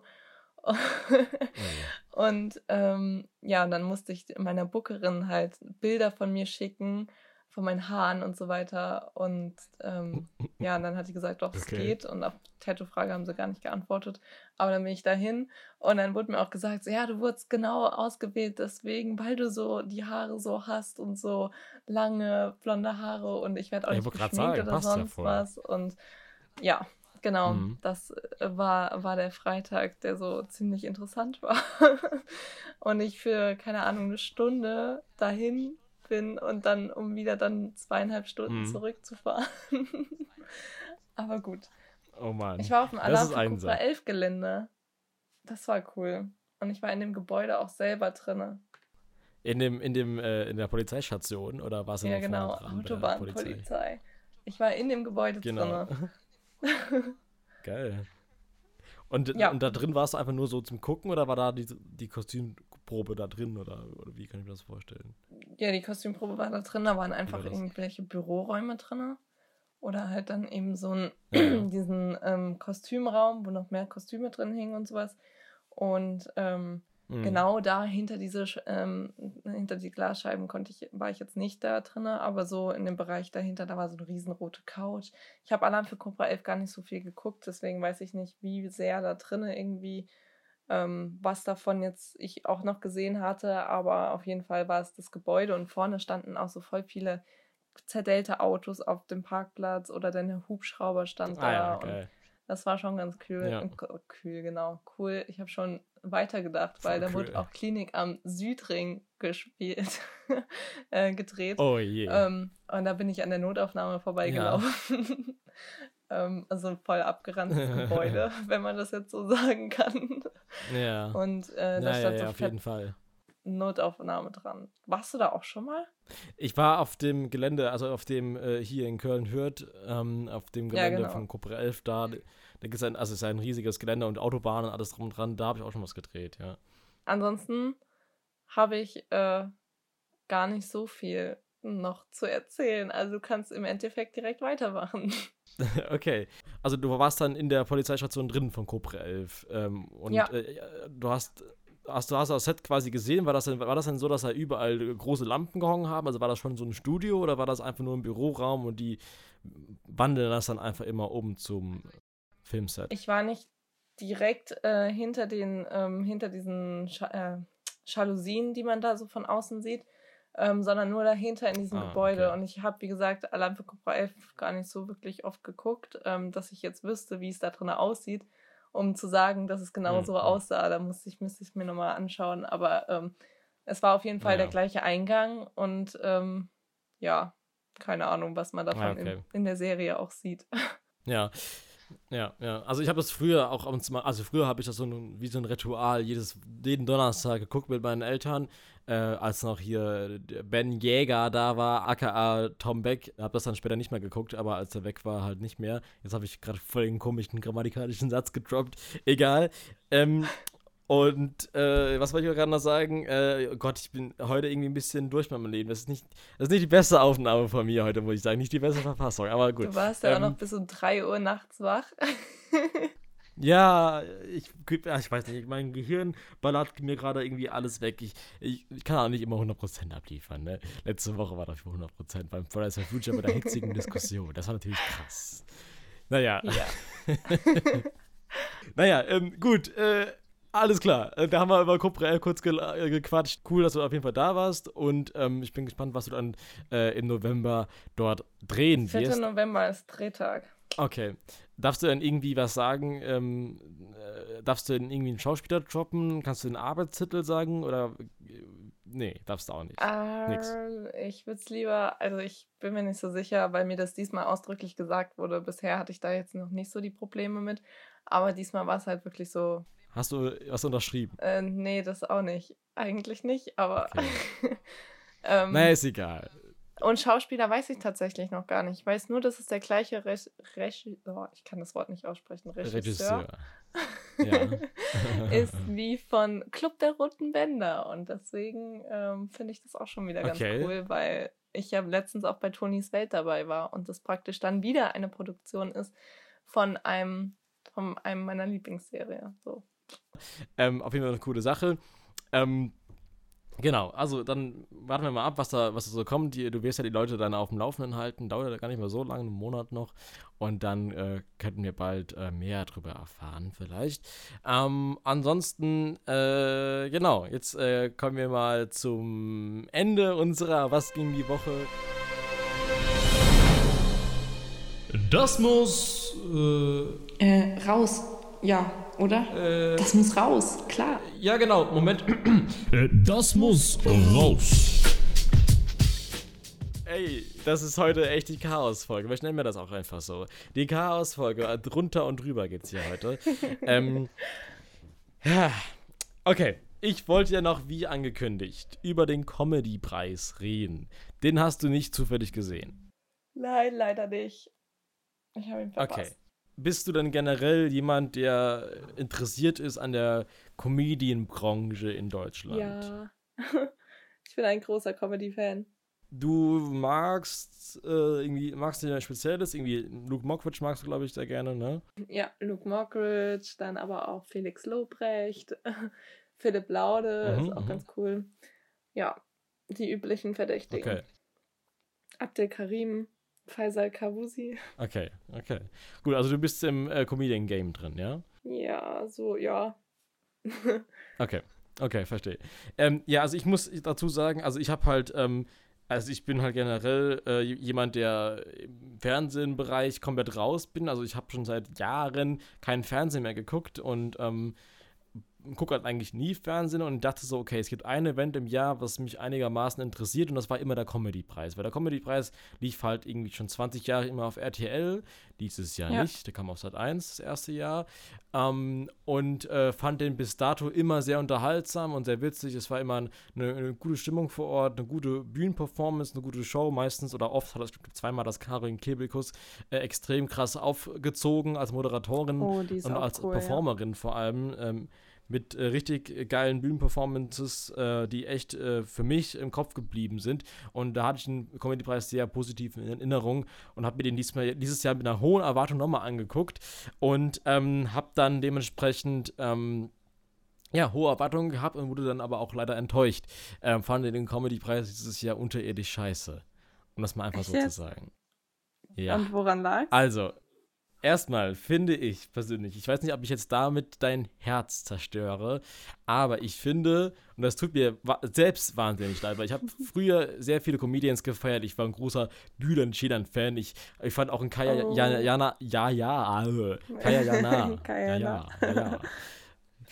[SPEAKER 2] Oh und ähm, ja, und dann musste ich meiner Bookerin halt Bilder von mir schicken von meinen Haaren und so weiter. Und ähm, ja, und dann hat sie gesagt, doch, es okay. geht. Und auf Tattoo-Frage haben sie gar nicht geantwortet. Aber dann bin ich dahin und dann wurde mir auch gesagt, so, ja, du wurdest genau ausgewählt deswegen, weil du so die Haare so hast und so lange blonde Haare und ich werde auch ja, nicht geschminkt sagen, oder sonst ja was. Und ja, genau, mhm. das äh, war, war der Freitag, der so ziemlich interessant war. und ich für, keine Ahnung, eine Stunde dahin bin und dann, um wieder dann zweieinhalb Stunden mhm. zurückzufahren. Aber gut.
[SPEAKER 1] Oh Mann.
[SPEAKER 2] Ich war auf dem Alarm 11 Gelände. Das war cool. Und ich war in dem Gebäude auch selber drinne.
[SPEAKER 1] In dem, in dem, äh, in der Polizeistation oder war es in
[SPEAKER 2] Ja, genau, Autobahnpolizei. Ich war in dem Gebäude genau. drinne.
[SPEAKER 1] Geil. Und, ja. und da drin warst du einfach nur so zum Gucken oder war da die, die Kostüm, Kostümprobe da drin oder, oder wie kann ich mir das vorstellen?
[SPEAKER 2] Ja, die Kostümprobe war da drin, da waren einfach irgendwelche Büroräume drin. Oder halt dann eben so ein, ja. diesen ähm, Kostümraum, wo noch mehr Kostüme drin hingen und sowas. Und ähm, mhm. genau da hinter diese ähm, hinter die Glasscheiben konnte ich, war ich jetzt nicht da drin, aber so in dem Bereich dahinter, da war so eine riesenrote Couch. Ich habe allein für Cobra 11 gar nicht so viel geguckt, deswegen weiß ich nicht, wie sehr da drinnen irgendwie ähm, was davon jetzt ich auch noch gesehen hatte, aber auf jeden Fall war es das Gebäude und vorne standen auch so voll viele zerdellte Autos auf dem Parkplatz oder der Hubschrauber stand ah, da. Ja, okay. das war schon ganz cool. Ja. Kühl, genau. Cool. Ich habe schon weitergedacht, weil da cool. wurde auch Klinik am Südring gespielt, äh, gedreht.
[SPEAKER 1] Oh je.
[SPEAKER 2] Ähm, und da bin ich an der Notaufnahme vorbeigelaufen. Ja. Ähm, also voll abgeranztes Gebäude, wenn man das jetzt so sagen kann.
[SPEAKER 1] Ja.
[SPEAKER 2] Und äh, da ja, stand
[SPEAKER 1] ja,
[SPEAKER 2] so
[SPEAKER 1] ja, auf jeden Fall.
[SPEAKER 2] Notaufnahme dran. Warst du da auch schon mal?
[SPEAKER 1] Ich war auf dem Gelände, also auf dem äh, hier in Köln-Hürth, ähm, auf dem Gelände ja, genau. von Cobra 11 da. Da gibt es ein, also es ist ein riesiges Gelände und Autobahnen und alles drum und dran. Da habe ich auch schon was gedreht, ja.
[SPEAKER 2] Ansonsten habe ich äh, gar nicht so viel noch zu erzählen. Also du kannst im Endeffekt direkt weitermachen.
[SPEAKER 1] Okay. Also du warst dann in der Polizeistation drin von Cobra 11. Ähm, und ja. äh, du hast. Hast du hast das Set quasi gesehen? War das, denn, war das denn so, dass da überall große Lampen gehangen haben? Also war das schon so ein Studio oder war das einfach nur ein Büroraum und die wandeln das dann einfach immer um zum Filmset?
[SPEAKER 2] Ich war nicht direkt äh, hinter den, ähm, hinter diesen Sch äh, Jalousien, die man da so von außen sieht ähm, sondern nur dahinter in diesem ah, Gebäude. Okay. Und ich habe, wie gesagt, allein für Cobra 11 gar nicht so wirklich oft geguckt, ähm, dass ich jetzt wüsste, wie es da drin aussieht, um zu sagen, dass es genau mhm. so aussah. Da musste ich, müsste ich mir nochmal anschauen. Aber ähm, es war auf jeden Fall ja. der gleiche Eingang und ähm, ja, keine Ahnung, was man davon ah, okay. in, in der Serie auch sieht.
[SPEAKER 1] Ja, ja, ja. Also ich habe das früher auch also früher habe ich das so ein, wie so ein Ritual jedes, jeden Donnerstag geguckt mit meinen Eltern, äh, als noch hier Ben Jäger da war, aka Tom Beck. Habe das dann später nicht mehr geguckt, aber als er weg war, halt nicht mehr. Jetzt habe ich gerade voll den komischen grammatikalischen Satz gedroppt. Egal. Ähm, und äh, was wollte ich gerade noch sagen? Äh, oh Gott, ich bin heute irgendwie ein bisschen durch mit meinem Leben. Das ist, nicht, das ist nicht die beste Aufnahme von mir heute, muss ich sagen. Nicht die beste Verfassung, aber gut.
[SPEAKER 2] Du warst ja ähm, auch noch bis um 3 Uhr nachts wach.
[SPEAKER 1] ja, ich, ich weiß nicht, mein Gehirn ballert mir gerade irgendwie alles weg. Ich, ich, ich, kann auch nicht immer 100% abliefern. Ne? Letzte Woche war das für 100% beim Fridays for Future bei der hitzigen Diskussion. Das war natürlich krass. Naja. Ja. naja, ähm, gut. Äh, alles klar. Äh, da haben wir über Cobra kurz ge äh, gequatscht. Cool, dass du auf jeden Fall da warst. Und ähm, ich bin gespannt, was du dann äh, im November dort drehen 4. wirst.
[SPEAKER 2] 4. November ist Drehtag.
[SPEAKER 1] Okay. Darfst du denn irgendwie was sagen? Ähm, äh, darfst du denn irgendwie einen Schauspieler droppen? Kannst du den Arbeitstitel sagen? Oder äh, nee, darfst du auch nicht.
[SPEAKER 2] Ähm, ich würde es lieber, also ich bin mir nicht so sicher, weil mir das diesmal ausdrücklich gesagt wurde. Bisher hatte ich da jetzt noch nicht so die Probleme mit. Aber diesmal war es halt wirklich so.
[SPEAKER 1] Hast du was unterschrieben?
[SPEAKER 2] Äh, nee, das auch nicht. Eigentlich nicht, aber. Okay.
[SPEAKER 1] ähm, naja, ist egal.
[SPEAKER 2] Und Schauspieler weiß ich tatsächlich noch gar nicht. Ich weiß nur, dass es der gleiche Re Regi oh, ich kann das Wort nicht aussprechen, Regisseur, Regisseur. ist wie von Club der Roten Bänder. Und deswegen ähm, finde ich das auch schon wieder ganz okay. cool, weil ich ja letztens auch bei Tonys Welt dabei war und das praktisch dann wieder eine Produktion ist von einem, von einem meiner Lieblingsserie. So.
[SPEAKER 1] Ähm, auf jeden Fall eine coole Sache. Ähm, Genau, also dann warten wir mal ab, was da, was da so kommt. Die, du wirst ja die Leute dann auf dem Laufenden halten, dauert ja gar nicht mehr so lange, einen Monat noch. Und dann äh, könnten wir bald äh, mehr darüber erfahren, vielleicht. Ähm, ansonsten, äh, genau, jetzt äh, kommen wir mal zum Ende unserer Was ging die Woche?
[SPEAKER 3] Das muss
[SPEAKER 2] äh, raus. Ja, oder? Äh, das muss raus, klar.
[SPEAKER 1] Ja, genau. Moment.
[SPEAKER 3] Äh, das muss raus.
[SPEAKER 1] Ey, das ist heute echt die Chaos-Folge. Ich nenne mir das auch einfach so. Die Chaos-Folge. Drunter und drüber geht's hier heute. ähm, ja. Okay. Ich wollte ja noch, wie angekündigt, über den Comedy-Preis reden. Den hast du nicht zufällig gesehen.
[SPEAKER 2] Nein, leider nicht. Ich habe ihn verpasst.
[SPEAKER 1] Okay bist du denn generell jemand, der interessiert ist an der Comedienbranche in Deutschland?
[SPEAKER 2] Ja. ich bin ein großer Comedy-Fan.
[SPEAKER 1] Du magst äh, irgendwie, magst du ein spezielles? Irgendwie Luke Mockridge magst du, glaube ich, sehr gerne, ne?
[SPEAKER 2] Ja, Luke Mockridge, dann aber auch Felix Lobrecht, Philipp Laude, mhm, ist auch mhm. ganz cool. Ja, die üblichen Verdächtigen. Okay. Abdel Karim. Faisal Kavusi.
[SPEAKER 1] Okay, okay. Gut, also du bist im äh, Comedian-Game drin, ja?
[SPEAKER 2] Ja, so, ja.
[SPEAKER 1] okay, okay, verstehe. Ähm, ja, also ich muss dazu sagen, also ich habe halt, ähm, also ich bin halt generell äh, jemand, der im Fernsehbereich komplett raus bin. Also ich habe schon seit Jahren keinen Fernsehen mehr geguckt und ähm, gucke halt eigentlich nie Fernsehen und dachte so, okay, es gibt ein Event im Jahr, was mich einigermaßen interessiert und das war immer der Comedy-Preis. Weil der Comedy-Preis lief halt irgendwie schon 20 Jahre immer auf RTL, dieses Jahr ja. nicht, der kam auf Sat 1 das erste Jahr. Ähm, und äh, fand den bis dato immer sehr unterhaltsam und sehr witzig. Es war immer eine, eine gute Stimmung vor Ort, eine gute Bühnenperformance, eine gute Show meistens oder oft hat das zweimal das Karin Kebekus äh, extrem krass aufgezogen als Moderatorin
[SPEAKER 2] oh,
[SPEAKER 1] und als cool, Performerin ja. vor allem. Ähm, mit äh, richtig geilen Bühnenperformances, äh, die echt äh, für mich im Kopf geblieben sind. Und da hatte ich den Comedy-Preis sehr positiv in Erinnerung und habe mir den diesmal, dieses Jahr mit einer hohen Erwartung nochmal angeguckt und ähm, habe dann dementsprechend ähm, ja, hohe Erwartungen gehabt und wurde dann aber auch leider enttäuscht. Ähm, fand den Comedy-Preis dieses Jahr unterirdisch scheiße. Um das mal einfach so zu sagen.
[SPEAKER 2] Ja. Und woran lag?
[SPEAKER 1] Also, Erstmal finde ich persönlich, ich weiß nicht, ob ich jetzt damit dein Herz zerstöre, aber ich finde, und das tut mir selbst wahnsinnig leid, weil ich habe früher sehr viele Comedians gefeiert. Ich war ein großer Bülent Ceylan-Fan. Ich, ich fand auch ein Kaya oh. Jana, Jana, ja, ja, Kaya Jana. Kaya ja, ja, ja. Ja, ja,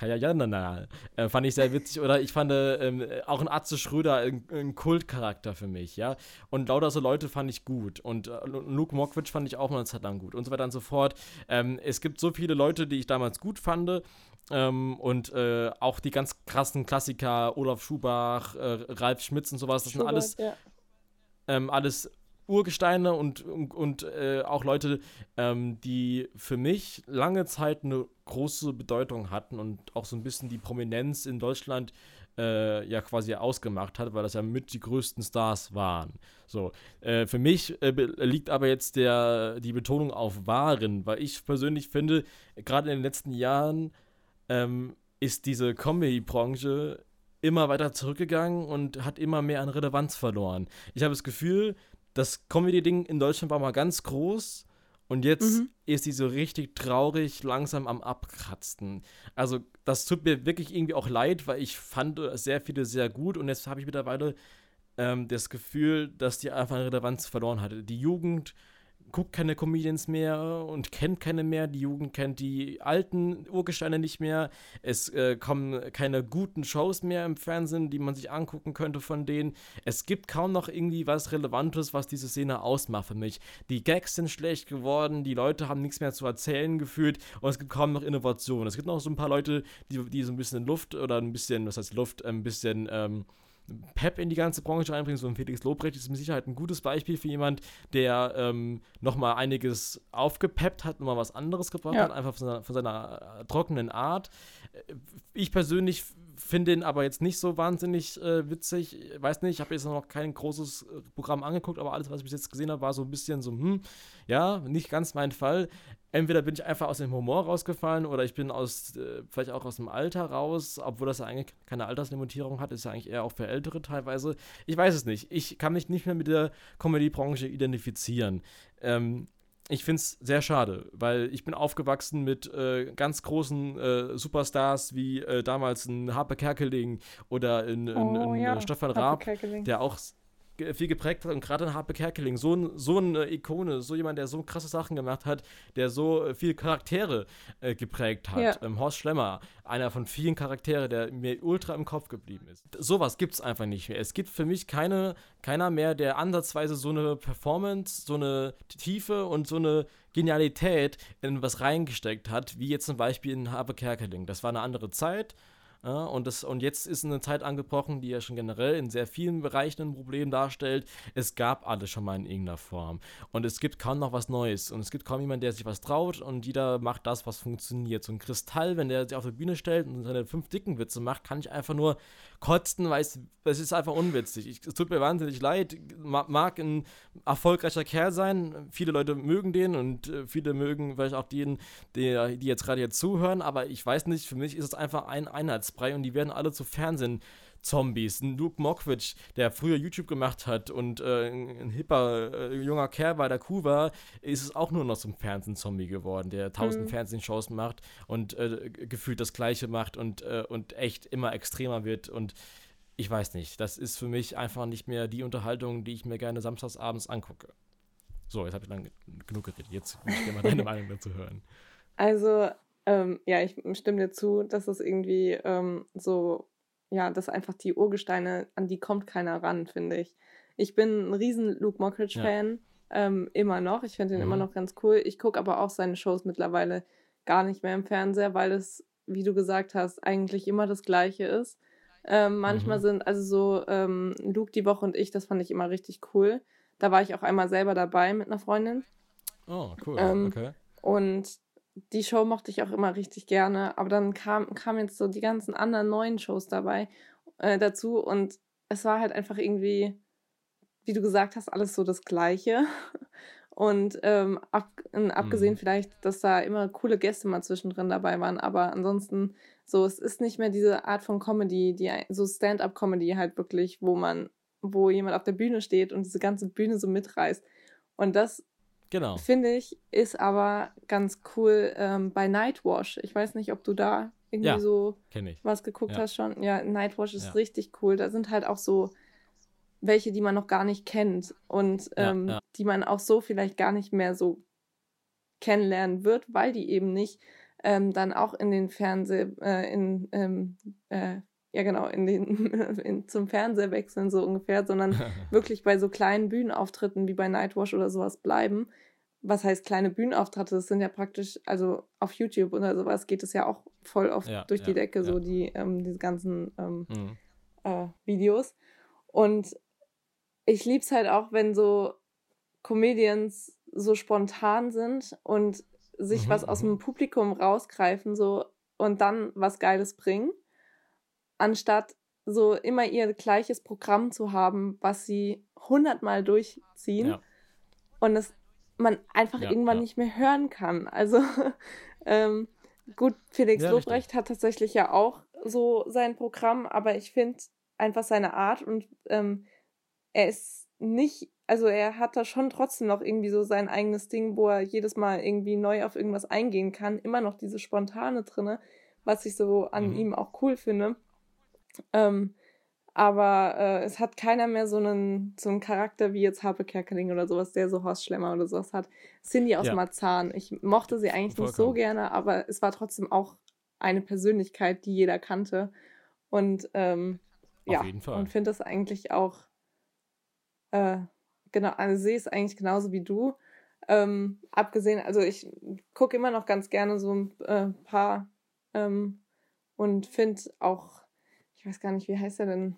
[SPEAKER 1] na, na. Äh, fand ich sehr witzig. Oder ich fand äh, auch ein Atze Schröder ein, ein, Kultcharakter für mich, ja. Und lauter so Leute fand ich gut. Und äh, Luke Mockridge fand ich auch mal eine Zeit lang gut und so weiter und so fort. Ähm, es gibt so viele Leute, die ich damals gut fand. Ähm, und äh, auch die ganz krassen Klassiker, Olaf Schubach, äh, Ralf Schmitz und sowas, das Schubert, sind alles, ja. ähm, alles Urgesteine und, und, und äh, auch Leute, ähm, die für mich lange Zeit eine große Bedeutung hatten und auch so ein bisschen die Prominenz in Deutschland äh, ja quasi ausgemacht hat, weil das ja mit die größten Stars waren. So, äh, für mich äh, liegt aber jetzt der, die Betonung auf waren, weil ich persönlich finde, gerade in den letzten Jahren ähm, ist diese Comedy-Branche immer weiter zurückgegangen und hat immer mehr an Relevanz verloren. Ich habe das Gefühl, das Comedy-Ding in Deutschland war mal ganz groß und jetzt mhm. ist die so richtig traurig, langsam am Abkratzen. Also, das tut mir wirklich irgendwie auch leid, weil ich fand sehr viele sehr gut und jetzt habe ich mittlerweile ähm, das Gefühl, dass die einfach eine Relevanz verloren hatte. Die Jugend guckt keine Comedians mehr und kennt keine mehr. Die Jugend kennt die alten Urgesteine nicht mehr. Es äh, kommen keine guten Shows mehr im Fernsehen, die man sich angucken könnte von denen. Es gibt kaum noch irgendwie was Relevantes, was diese Szene ausmacht für mich. Die Gags sind schlecht geworden, die Leute haben nichts mehr zu erzählen gefühlt und es gibt kaum noch Innovation. Es gibt noch so ein paar Leute, die, die so ein bisschen Luft oder ein bisschen, was heißt Luft, ein bisschen ähm, Pep in die ganze Branche reinbringen. So ein Felix Lobrecht ist mit Sicherheit ein gutes Beispiel für jemand, der ähm, nochmal einiges aufgepeppt hat, nochmal was anderes gebracht ja. hat, einfach von seiner, von seiner äh, trockenen Art. Äh, ich persönlich finde ihn aber jetzt nicht so wahnsinnig äh, witzig. Ich weiß nicht, ich habe jetzt noch kein großes äh, Programm angeguckt, aber alles, was ich bis jetzt gesehen habe, war so ein bisschen so, hm, ja, nicht ganz mein Fall entweder bin ich einfach aus dem Humor rausgefallen oder ich bin aus, äh, vielleicht auch aus dem Alter raus, obwohl das ja eigentlich keine Alterslimitierung hat, ist ja eigentlich eher auch für Ältere teilweise. Ich weiß es nicht. Ich kann mich nicht mehr mit der Comedy-Branche identifizieren. Ähm, ich finde es sehr schade, weil ich bin aufgewachsen mit äh, ganz großen äh, Superstars wie äh, damals ein Harpe Kerkeling oder ein, ein, oh, ein ja. Stefan Raab, der auch viel geprägt hat und gerade ein Harpe Kerkeling, so, ein, so eine Ikone, so jemand, der so krasse Sachen gemacht hat, der so äh, viele Charaktere äh, geprägt hat. Ja. Ähm, Horst Schlemmer, einer von vielen Charakteren, der mir ultra im Kopf geblieben ist. Sowas gibt es einfach nicht mehr. Es gibt für mich keine, keiner mehr, der ansatzweise so eine Performance, so eine Tiefe und so eine Genialität in was reingesteckt hat, wie jetzt zum Beispiel in Harpe Kerkeling. Das war eine andere Zeit ja, und, das, und jetzt ist eine Zeit angebrochen, die ja schon generell in sehr vielen Bereichen ein Problem darstellt. Es gab alles schon mal in irgendeiner Form. Und es gibt kaum noch was Neues. Und es gibt kaum jemanden, der sich was traut. Und jeder macht das, was funktioniert. So ein Kristall, wenn der sich auf die Bühne stellt und seine fünf dicken Witze macht, kann ich einfach nur kotzen, weil es, ist einfach unwitzig. Ich, es tut mir wahnsinnig leid. Mag ein erfolgreicher Kerl sein. Viele Leute mögen den und äh, viele mögen vielleicht auch den, die, die jetzt gerade hier zuhören. Aber ich weiß nicht, für mich ist es einfach ein Einheitsbrei und die werden alle zu Fernsehen. Zombies. Ein Luke Mockridge, der früher YouTube gemacht hat und äh, ein hipper äh, junger Kerl bei der Kuh war, ist es auch nur noch zum Fernsehen-Zombie geworden, der tausend mhm. Fernsehshows macht und äh, gefühlt das Gleiche macht und, äh, und echt immer extremer wird und ich weiß nicht, das ist für mich einfach nicht mehr die Unterhaltung, die ich mir gerne samstagsabends angucke. So, jetzt habe ich lang genug geredet. Jetzt würde ich gerne mal deine Meinung dazu hören.
[SPEAKER 2] Also, ähm, ja, ich stimme dir zu, dass es irgendwie ähm, so ja, das einfach die Urgesteine, an die kommt keiner ran, finde ich. Ich bin ein riesen Luke Mockridge-Fan, ja. ähm, immer noch. Ich finde ihn mhm. immer noch ganz cool. Ich gucke aber auch seine Shows mittlerweile gar nicht mehr im Fernseher, weil es, wie du gesagt hast, eigentlich immer das Gleiche ist. Ähm, manchmal mhm. sind, also so ähm, Luke die Woche und ich, das fand ich immer richtig cool. Da war ich auch einmal selber dabei mit einer Freundin.
[SPEAKER 1] Oh, cool. Ähm, okay.
[SPEAKER 2] Und die Show mochte ich auch immer richtig gerne, aber dann kamen kam jetzt so die ganzen anderen neuen Shows dabei äh, dazu und es war halt einfach irgendwie, wie du gesagt hast, alles so das Gleiche. Und ähm, ab, abgesehen mhm. vielleicht, dass da immer coole Gäste mal zwischendrin dabei waren, aber ansonsten so, es ist nicht mehr diese Art von Comedy, die so Stand-up-Comedy halt wirklich, wo man, wo jemand auf der Bühne steht und diese ganze Bühne so mitreißt. Und das
[SPEAKER 1] Genau.
[SPEAKER 2] Finde ich, ist aber ganz cool ähm, bei Nightwash. Ich weiß nicht, ob du da irgendwie ja, so was geguckt ja. hast schon. Ja, Nightwash ist ja. richtig cool. Da sind halt auch so welche, die man noch gar nicht kennt und ähm, die man auch so vielleicht gar nicht mehr so kennenlernen wird, weil die eben nicht ähm, dann auch in den Fernseh, äh, in, ähm, äh, ja genau, in den, in, zum Fernseher wechseln so ungefähr, sondern wirklich bei so kleinen Bühnenauftritten wie bei Nightwash oder sowas bleiben was heißt kleine Bühnenauftritte? Das sind ja praktisch, also auf YouTube oder sowas geht es ja auch voll oft ja, durch ja, die Decke, ja. so die, ähm, diese ganzen ähm, mhm. äh, Videos. Und ich liebe es halt auch, wenn so Comedians so spontan sind und sich mhm, was aus mhm. dem Publikum rausgreifen so und dann was Geiles bringen, anstatt so immer ihr gleiches Programm zu haben, was sie hundertmal durchziehen. Und es man einfach ja, irgendwann ja. nicht mehr hören kann. Also ähm, gut, Felix ja, Lobrecht richtig. hat tatsächlich ja auch so sein Programm, aber ich finde einfach seine Art und ähm, er ist nicht, also er hat da schon trotzdem noch irgendwie so sein eigenes Ding, wo er jedes Mal irgendwie neu auf irgendwas eingehen kann, immer noch diese spontane drinne, was ich so an mhm. ihm auch cool finde. Ähm, aber äh, es hat keiner mehr so einen, so einen Charakter wie jetzt Harpe Kerkeling oder sowas, der so Horst Schlemmer oder sowas hat. Cindy aus ja. Marzahn. Ich mochte sie eigentlich Vollkommen. nicht so gerne, aber es war trotzdem auch eine Persönlichkeit, die jeder kannte. Und ähm, ja, und finde das eigentlich auch, äh, genau, also sehe es eigentlich genauso wie du. Ähm, abgesehen, also ich gucke immer noch ganz gerne so ein äh, paar ähm, und finde auch, ich weiß gar nicht, wie heißt er denn?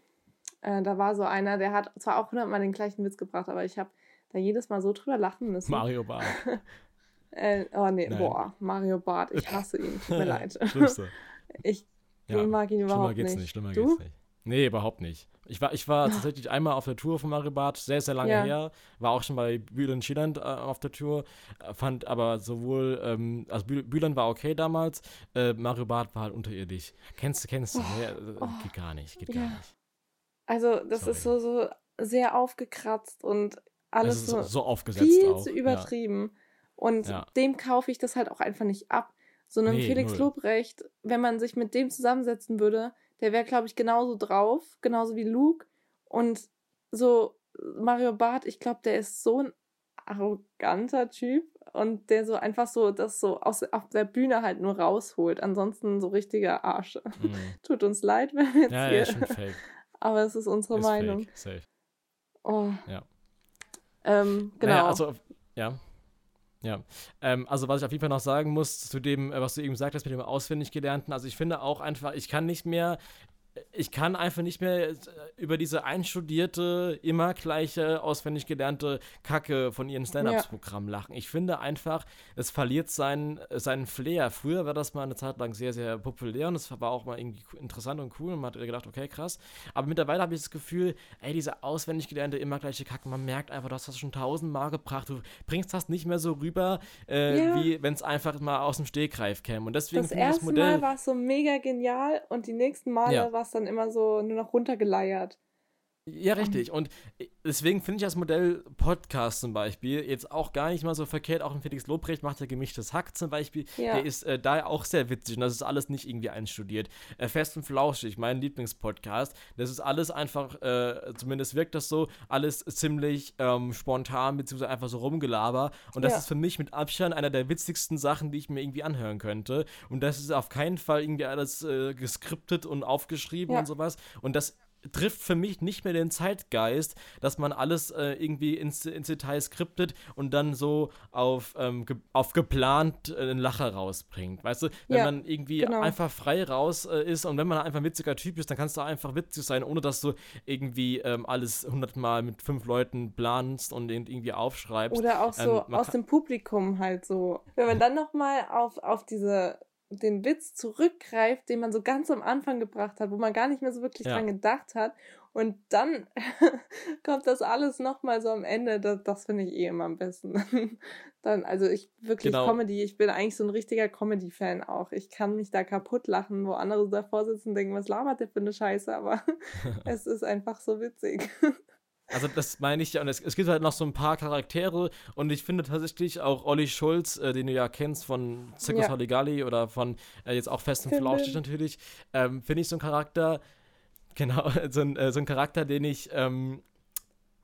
[SPEAKER 2] Äh, da war so einer, der hat zwar auch hundertmal den gleichen Witz gebracht, aber ich habe da jedes Mal so drüber lachen müssen.
[SPEAKER 1] Mario Bart.
[SPEAKER 2] äh, oh nee, Nein. boah, Mario Bart, ich hasse ihn, tut mir leid. Schlimmste. Ich ja, mag ihn überhaupt
[SPEAKER 1] schlimmer geht's
[SPEAKER 2] nicht.
[SPEAKER 1] nicht. Schlimmer du? geht's nicht. Nee, überhaupt nicht. Ich war, ich war tatsächlich einmal auf der Tour von Mario Barth, sehr, sehr lange ja. her. War auch schon bei Bülent Schieland äh, auf der Tour. Äh, fand aber sowohl, ähm, also Bülent war okay damals, äh, Mario Barth war halt unterirdisch. Kennst du, kennst du? Oh, nee, oh, geht gar nicht, geht ja. gar nicht.
[SPEAKER 2] Also, das Sorry. ist so, so sehr aufgekratzt und alles
[SPEAKER 1] so,
[SPEAKER 2] so,
[SPEAKER 1] aufgesetzt
[SPEAKER 2] viel
[SPEAKER 1] auch.
[SPEAKER 2] zu übertrieben. Ja. Und dem kaufe ich das halt auch einfach nicht ab. So einem nee, Felix null. Lobrecht, wenn man sich mit dem zusammensetzen würde, der wäre, glaube ich, genauso drauf, genauso wie Luke. Und so Mario Barth, ich glaube, der ist so ein arroganter Typ und der so einfach so das so aus auf der Bühne halt nur rausholt. Ansonsten so richtiger Arsch. Mhm. Tut uns leid, wenn wir jetzt ja, hier. Ja, schon fake. Aber es ist unsere ist Meinung. Fake. Safe. Oh.
[SPEAKER 1] Ja.
[SPEAKER 2] Ähm, genau.
[SPEAKER 1] Naja, also, ja. Ja, ähm, also was ich auf jeden Fall noch sagen muss zu dem, äh, was du eben gesagt hast mit dem auswendig gelernten, also ich finde auch einfach, ich kann nicht mehr ich kann einfach nicht mehr äh, über diese einstudierte, immer gleiche, auswendig gelernte Kacke von ihren Stand-Ups-Programmen lachen. Ich finde einfach, es verliert seinen, seinen Flair. Früher war das mal eine Zeit lang sehr, sehr populär und es war auch mal irgendwie interessant und cool und man hat gedacht, okay, krass. Aber mittlerweile habe ich das Gefühl, ey, diese auswendig gelernte, immer gleiche Kacke, man merkt einfach, du hast das schon tausendmal gebracht. Du bringst das nicht mehr so rüber, äh, ja. wie wenn es einfach mal aus dem Stegreif käme. Und deswegen
[SPEAKER 2] das erste das Modell, Mal war es so mega genial und die nächsten Male ja. war es dann immer so nur noch runtergeleiert.
[SPEAKER 1] Ja, richtig. Und deswegen finde ich das Modell Podcast zum Beispiel jetzt auch gar nicht mal so verkehrt. Auch ein Felix Lobrecht macht ja gemischtes Hack zum Beispiel. Ja. Der ist äh, da auch sehr witzig und das ist alles nicht irgendwie einstudiert. Äh, Fest und Flauschig, mein Lieblingspodcast. Das ist alles einfach, äh, zumindest wirkt das so, alles ziemlich ähm, spontan beziehungsweise einfach so rumgelaber. Und das ja. ist für mich mit Abstand einer der witzigsten Sachen, die ich mir irgendwie anhören könnte. Und das ist auf keinen Fall irgendwie alles äh, geskriptet und aufgeschrieben ja. und sowas. Und das trifft für mich nicht mehr den Zeitgeist, dass man alles äh, irgendwie ins, ins Detail skriptet und dann so auf, ähm, ge auf geplant äh, einen Lacher rausbringt. Weißt du, wenn ja, man irgendwie genau. einfach frei raus äh, ist und wenn man einfach ein witziger Typ ist, dann kannst du einfach witzig sein, ohne dass du irgendwie ähm, alles hundertmal mit fünf Leuten planst und irgendwie aufschreibst.
[SPEAKER 2] Oder auch so ähm, aus dem Publikum halt so. Wenn man dann nochmal auf, auf diese den Witz zurückgreift, den man so ganz am Anfang gebracht hat, wo man gar nicht mehr so wirklich ja. dran gedacht hat. Und dann kommt das alles nochmal so am Ende. Das, das finde ich eh immer am besten. dann, also ich wirklich genau. Comedy, ich bin eigentlich so ein richtiger Comedy-Fan auch. Ich kann mich da kaputt lachen, wo andere davor sitzen und denken, was labert der für eine Scheiße, aber es ist einfach so witzig.
[SPEAKER 1] Also das meine ich ja, und es, es, gibt halt noch so ein paar Charaktere und ich finde tatsächlich auch Olli Schulz, äh, den du ja kennst von Circus ja. Halligalli oder von äh, jetzt auch Fest und Flauschig natürlich, ähm, finde ich so ein Charakter, genau, so ein, äh, so ein Charakter, den ich ähm,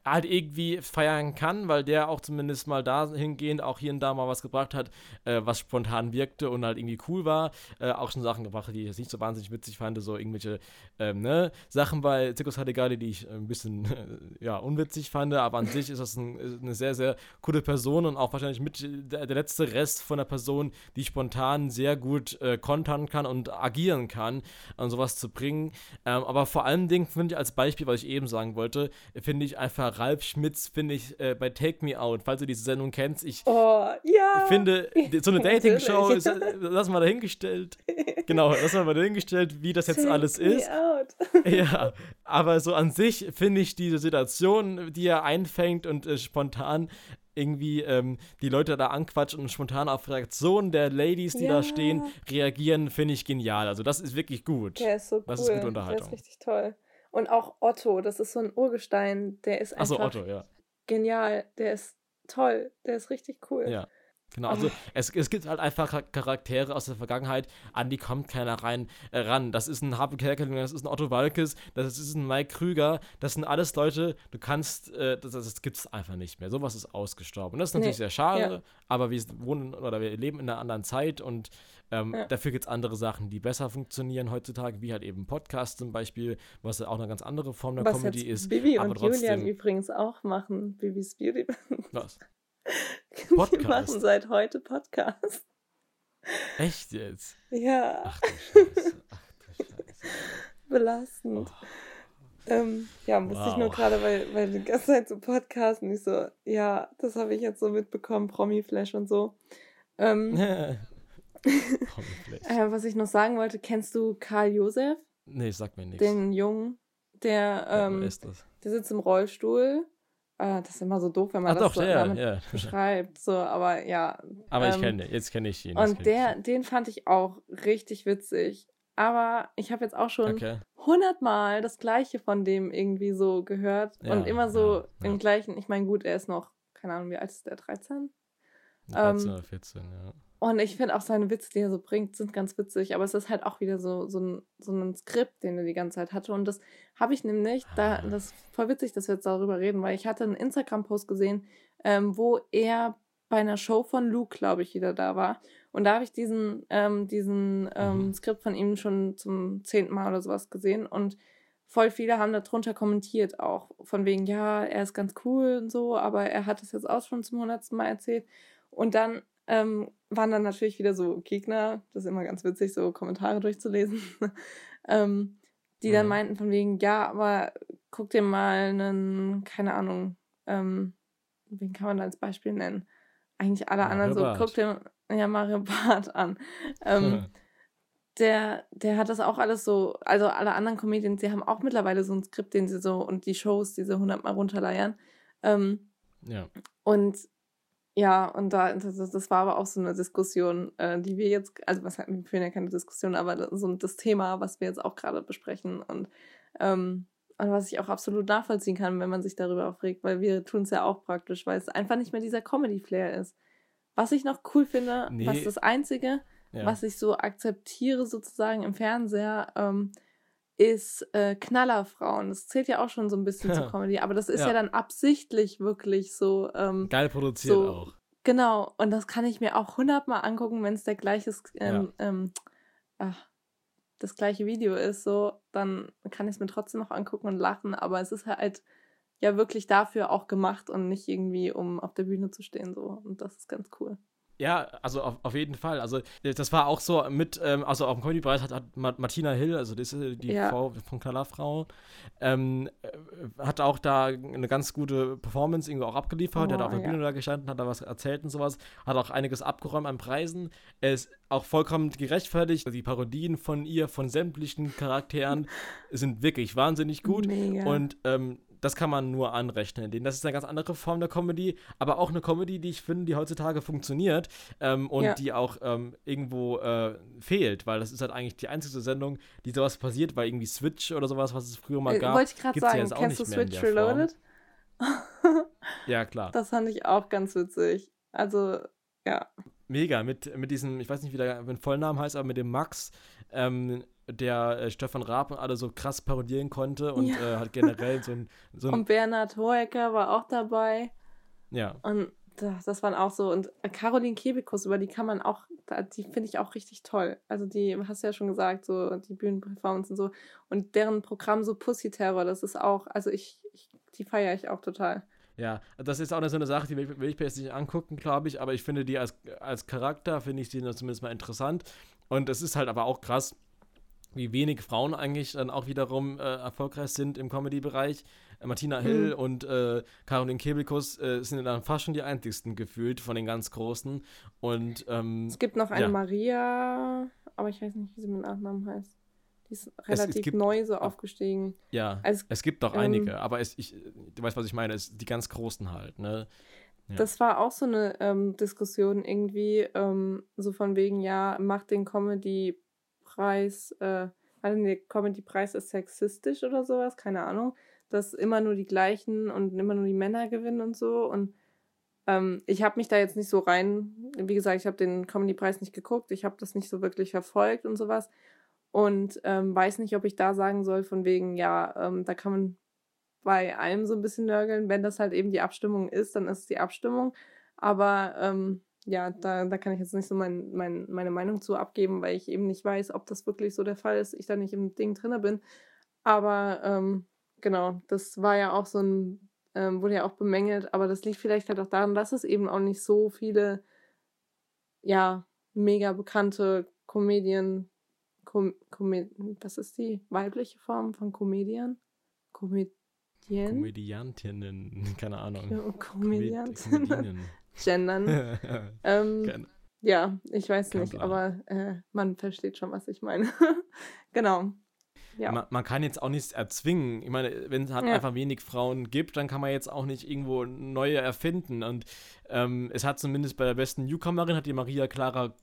[SPEAKER 1] halt irgendwie feiern kann, weil der auch zumindest mal dahingehend auch hier und da mal was gebracht hat, äh, was spontan wirkte und halt irgendwie cool war. Äh, auch schon Sachen gebracht, die ich jetzt nicht so wahnsinnig witzig fand, so irgendwelche ähm, ne, Sachen bei Zirkus Hadegali, die ich ein bisschen äh, ja, unwitzig fand, aber an sich ist das ein, eine sehr, sehr coole Person und auch wahrscheinlich mit der, der letzte Rest von der Person, die spontan sehr gut äh, kontern kann und agieren kann, an sowas zu bringen. Ähm, aber vor allen Dingen finde ich als Beispiel, was ich eben sagen wollte, finde ich einfach Ralf Schmitz, finde ich, äh, bei Take Me Out, falls du diese Sendung kennst. Ich,
[SPEAKER 2] oh, ja.
[SPEAKER 1] finde, so eine Dating-Show, äh, lass mal dahingestellt. genau, lass mal dahingestellt, wie das jetzt Take alles ist. ja, aber so an sich finde ich diese Situation, die er einfängt und äh, spontan irgendwie ähm, die Leute da anquatschen und spontan auf Reaktionen der Ladies, die ja. da stehen, reagieren, finde ich genial. Also das ist wirklich gut.
[SPEAKER 2] Der ist so cool.
[SPEAKER 1] Das ist gute Unterhaltung.
[SPEAKER 2] Der ist richtig toll. Und auch Otto, das ist so ein Urgestein, der ist einfach
[SPEAKER 1] so, Otto, ja.
[SPEAKER 2] genial, der ist toll, der ist richtig cool.
[SPEAKER 1] Ja. Genau, also es, es gibt halt einfach Charaktere aus der Vergangenheit, an die kommt keiner rein äh, ran. Das ist ein Harpe Kerkeling, das ist ein Otto Walkes, das ist ein Mike Krüger, das sind alles Leute, du kannst, äh, das, das gibt es einfach nicht mehr. Sowas ist ausgestorben. Und das ist natürlich nee, sehr schade, ja. aber wir wohnen oder wir leben in einer anderen Zeit und ähm, ja. dafür gibt es andere Sachen, die besser funktionieren heutzutage, wie halt eben Podcasts zum Beispiel, was auch eine ganz andere Form der was Comedy ist.
[SPEAKER 2] Bibi und trotzdem, Julian übrigens auch machen, Bibis Beauty. Was? Podcast. Die machen seit heute Podcast.
[SPEAKER 1] Echt jetzt?
[SPEAKER 2] Ja. Ach du Scheiße. Ach du Scheiße. Belastend. Oh. Ähm, ja, musste wow. ich nur gerade, weil, weil die ganze Zeit so Podcasten, ich so, ja, das habe ich jetzt so mitbekommen, Promi-Flash und so. Ähm, äh, was ich noch sagen wollte, kennst du Karl Josef?
[SPEAKER 1] Nee, sag mir nichts.
[SPEAKER 2] Den Jungen, der, ähm, ja, der sitzt im Rollstuhl das ist immer so doof, wenn man Ach das doch, so ja, ja. beschreibt. So, aber ja.
[SPEAKER 1] Aber ähm, ich kenne, jetzt kenne ich ihn.
[SPEAKER 2] Und der, den fand ich auch richtig witzig. Aber ich habe jetzt auch schon hundertmal okay. das Gleiche von dem irgendwie so gehört. Ja, und immer so im gleichen, ich meine, gut, er ist noch, keine Ahnung, wie alt ist der? 13?
[SPEAKER 1] 13 ähm, oder 14, ja.
[SPEAKER 2] Und ich finde auch seine Witze, die er so bringt, sind ganz witzig. Aber es ist halt auch wieder so, so, ein, so ein Skript, den er die ganze Zeit hatte. Und das habe ich nämlich, da, ah. das ist voll witzig, dass wir jetzt darüber reden, weil ich hatte einen Instagram-Post gesehen, ähm, wo er bei einer Show von Luke, glaube ich, wieder da war. Und da habe ich diesen, ähm, diesen ähm, mhm. Skript von ihm schon zum zehnten Mal oder sowas gesehen. Und voll viele haben darunter kommentiert auch. Von wegen, ja, er ist ganz cool und so, aber er hat es jetzt auch schon zum hundertsten Mal erzählt. Und dann ähm, waren dann natürlich wieder so Gegner, das ist immer ganz witzig, so Kommentare durchzulesen, ähm, die dann mhm. meinten von wegen, ja, aber guck dir mal einen, keine Ahnung, ähm, wen kann man da als Beispiel nennen? Eigentlich alle Mario anderen so, Bart. guck dir ja Mario Bart an. Ähm, der, der hat das auch alles so, also alle anderen Comedians, die haben auch mittlerweile so ein Skript, den sie so und die Shows, diese hundertmal runterleiern. Ähm, ja. Und ja, und da, das, das war aber auch so eine Diskussion, äh, die wir jetzt, also was wir führen ja keine Diskussion, aber so das Thema, was wir jetzt auch gerade besprechen und, ähm, und was ich auch absolut nachvollziehen kann, wenn man sich darüber aufregt, weil wir tun es ja auch praktisch, weil es einfach nicht mehr dieser Comedy-Flair ist. Was ich noch cool finde, nee. was das Einzige, ja. was ich so akzeptiere sozusagen im Fernseher, ähm, ist äh, Knallerfrauen. Das zählt ja auch schon so ein bisschen ja. zur Comedy, aber das ist ja. ja, dann absichtlich wirklich so. Ähm,
[SPEAKER 1] Geil produziert so, auch.
[SPEAKER 2] Genau, und das kann ich mir auch hundertmal angucken, wenn es der gleiche, ähm, ja. ähm, ach, das gleiche Video ist, so, dann kann ich es mir trotzdem noch angucken und lachen, aber es ist halt ja wirklich dafür auch gemacht und nicht irgendwie, um auf der Bühne zu stehen, so. Und das ist ganz cool.
[SPEAKER 1] Ja, also auf, auf jeden Fall. Also das war auch so mit, ähm, also auf dem Comedy-Preis hat, hat, Martina Hill, also das ist die ja. Frau von Knallerfrau, ähm, äh, hat auch da eine ganz gute Performance irgendwie auch abgeliefert. Oh, hat auf der ja. Bühne da gestanden, hat da was erzählt und sowas, hat auch einiges abgeräumt an Preisen. Er ist auch vollkommen gerechtfertigt. Die Parodien von ihr, von sämtlichen Charakteren sind wirklich wahnsinnig gut. Mega. Und ähm, das kann man nur anrechnen. Denn das ist eine ganz andere Form der Comedy, aber auch eine Comedy, die ich finde, die heutzutage funktioniert ähm, und ja. die auch ähm, irgendwo äh, fehlt, weil das ist halt eigentlich die einzige Sendung, die sowas passiert, weil irgendwie Switch oder sowas, was es früher mal äh, gab,
[SPEAKER 2] wollte ich gerade sagen, ja kennst du Switch Reloaded?
[SPEAKER 1] ja, klar.
[SPEAKER 2] Das fand ich auch ganz witzig. Also, ja.
[SPEAKER 1] Mega, mit, mit diesem, ich weiß nicht, wie der Vollnamen heißt, aber mit dem Max, ähm, der äh, Stefan Raab und alle so krass parodieren konnte und ja. äh, hat generell so ein, so ein.
[SPEAKER 2] Und Bernhard Hoeker war auch dabei.
[SPEAKER 1] Ja.
[SPEAKER 2] Und das waren auch so. Und Caroline Kebekus, über die kann man auch, die finde ich auch richtig toll. Also die, hast du ja schon gesagt, so die Bühnenperformance und so. Und deren Programm so Pussy Terror, das ist auch, also ich, ich die feiere ich auch total.
[SPEAKER 1] Ja, das ist auch so eine Sache, die will, will ich mir jetzt nicht angucken, glaube ich, aber ich finde die als, als Charakter, finde ich die zumindest mal interessant. Und es ist halt aber auch krass, wie wenig Frauen eigentlich dann auch wiederum äh, erfolgreich sind im Comedy-Bereich. Äh, Martina Hill mhm. und äh, Caroline Kebekus äh, sind dann fast schon die einzigsten gefühlt von den ganz Großen. Und ähm,
[SPEAKER 2] es gibt noch eine ja. Maria, aber ich weiß nicht, wie sie mit Nachnamen heißt. Die ist relativ es, es gibt, neu so aufgestiegen.
[SPEAKER 1] Ja, also, es gibt doch ähm, einige, aber es, ich, du weißt, was ich meine, es, die ganz Großen halt, ne?
[SPEAKER 2] Ja. Das war auch so eine ähm, Diskussion irgendwie, ähm, so von wegen, ja, macht den Comedy Preis, äh, also der Comedy-Preis ist sexistisch oder sowas, keine Ahnung, dass immer nur die gleichen und immer nur die Männer gewinnen und so. Und ähm, ich habe mich da jetzt nicht so rein, wie gesagt, ich habe den Comedy-Preis nicht geguckt, ich habe das nicht so wirklich verfolgt und sowas und ähm, weiß nicht, ob ich da sagen soll, von wegen, ja, ähm, da kann man bei allem so ein bisschen nörgeln. Wenn das halt eben die Abstimmung ist, dann ist es die Abstimmung. Aber ähm, ja, da, da kann ich jetzt nicht so mein, mein, meine Meinung zu abgeben, weil ich eben nicht weiß, ob das wirklich so der Fall ist, ich da nicht im Ding drin bin. Aber ähm, genau, das war ja auch so ein, ähm, wurde ja auch bemängelt, aber das liegt vielleicht halt auch daran, dass es eben auch nicht so viele, ja, mega bekannte Comedien, Com, Com was ist die weibliche Form von Comedian? Comedien?
[SPEAKER 1] Komödiantinnen, keine Ahnung.
[SPEAKER 2] Komödiantinnen. Gendern. ähm, ja, ich weiß Kein nicht, Plan. aber äh, man versteht schon, was ich meine. genau.
[SPEAKER 1] Ja. Man, man, kann jetzt auch nichts erzwingen. Ich meine, wenn es halt ja. einfach wenig Frauen gibt, dann kann man jetzt auch nicht irgendwo neue erfinden. Und ähm, es hat zumindest bei der besten Newcomerin, hat die Maria Clara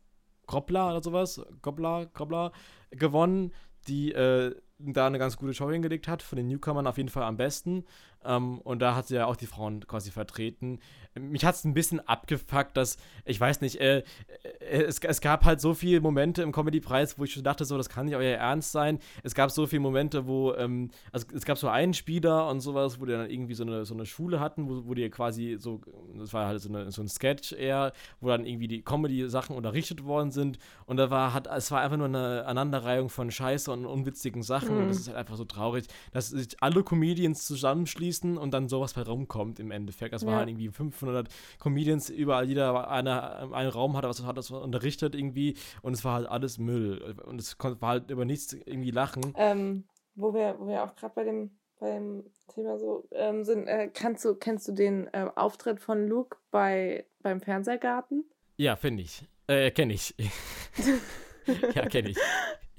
[SPEAKER 1] Groppler oder sowas, Groppler, Groppler gewonnen, die äh, da eine ganz gute Show hingelegt hat. Von den Newcomern auf jeden Fall am besten. Ähm, und da hat sie ja auch die Frauen quasi vertreten. Mich hat es ein bisschen abgefuckt, dass, ich weiß nicht, äh, äh, es, es gab halt so viele Momente im Comedy-Preis, wo ich schon dachte, so, das kann nicht euer Ernst sein. Es gab so viele Momente, wo, ähm, also es gab so einen Spieler und sowas, wo die dann irgendwie so eine, so eine Schule hatten, wo, wo die quasi so, das war halt so, eine, so ein Sketch eher, wo dann irgendwie die Comedy-Sachen unterrichtet worden sind. Und da war, hat, es war einfach nur eine Aneinanderreihung von Scheiße und unwitzigen Sachen. Mhm. Und das ist halt einfach so traurig, dass sich alle Comedians zusammenschließen und dann sowas bei rumkommt im Endeffekt. Das ja. waren halt irgendwie 500 Comedians, überall jeder eine, einen Raum hatte, was hat das unterrichtet irgendwie und es war halt alles Müll und es war halt über nichts irgendwie lachen.
[SPEAKER 2] Ähm, wo wir, wo wir auch gerade bei dem beim Thema so ähm, sind, äh, kannst du, kennst du den äh, Auftritt von Luke bei, beim Fernsehgarten?
[SPEAKER 1] Ja, finde ich. Äh, kenne ich. ja, kenne ich.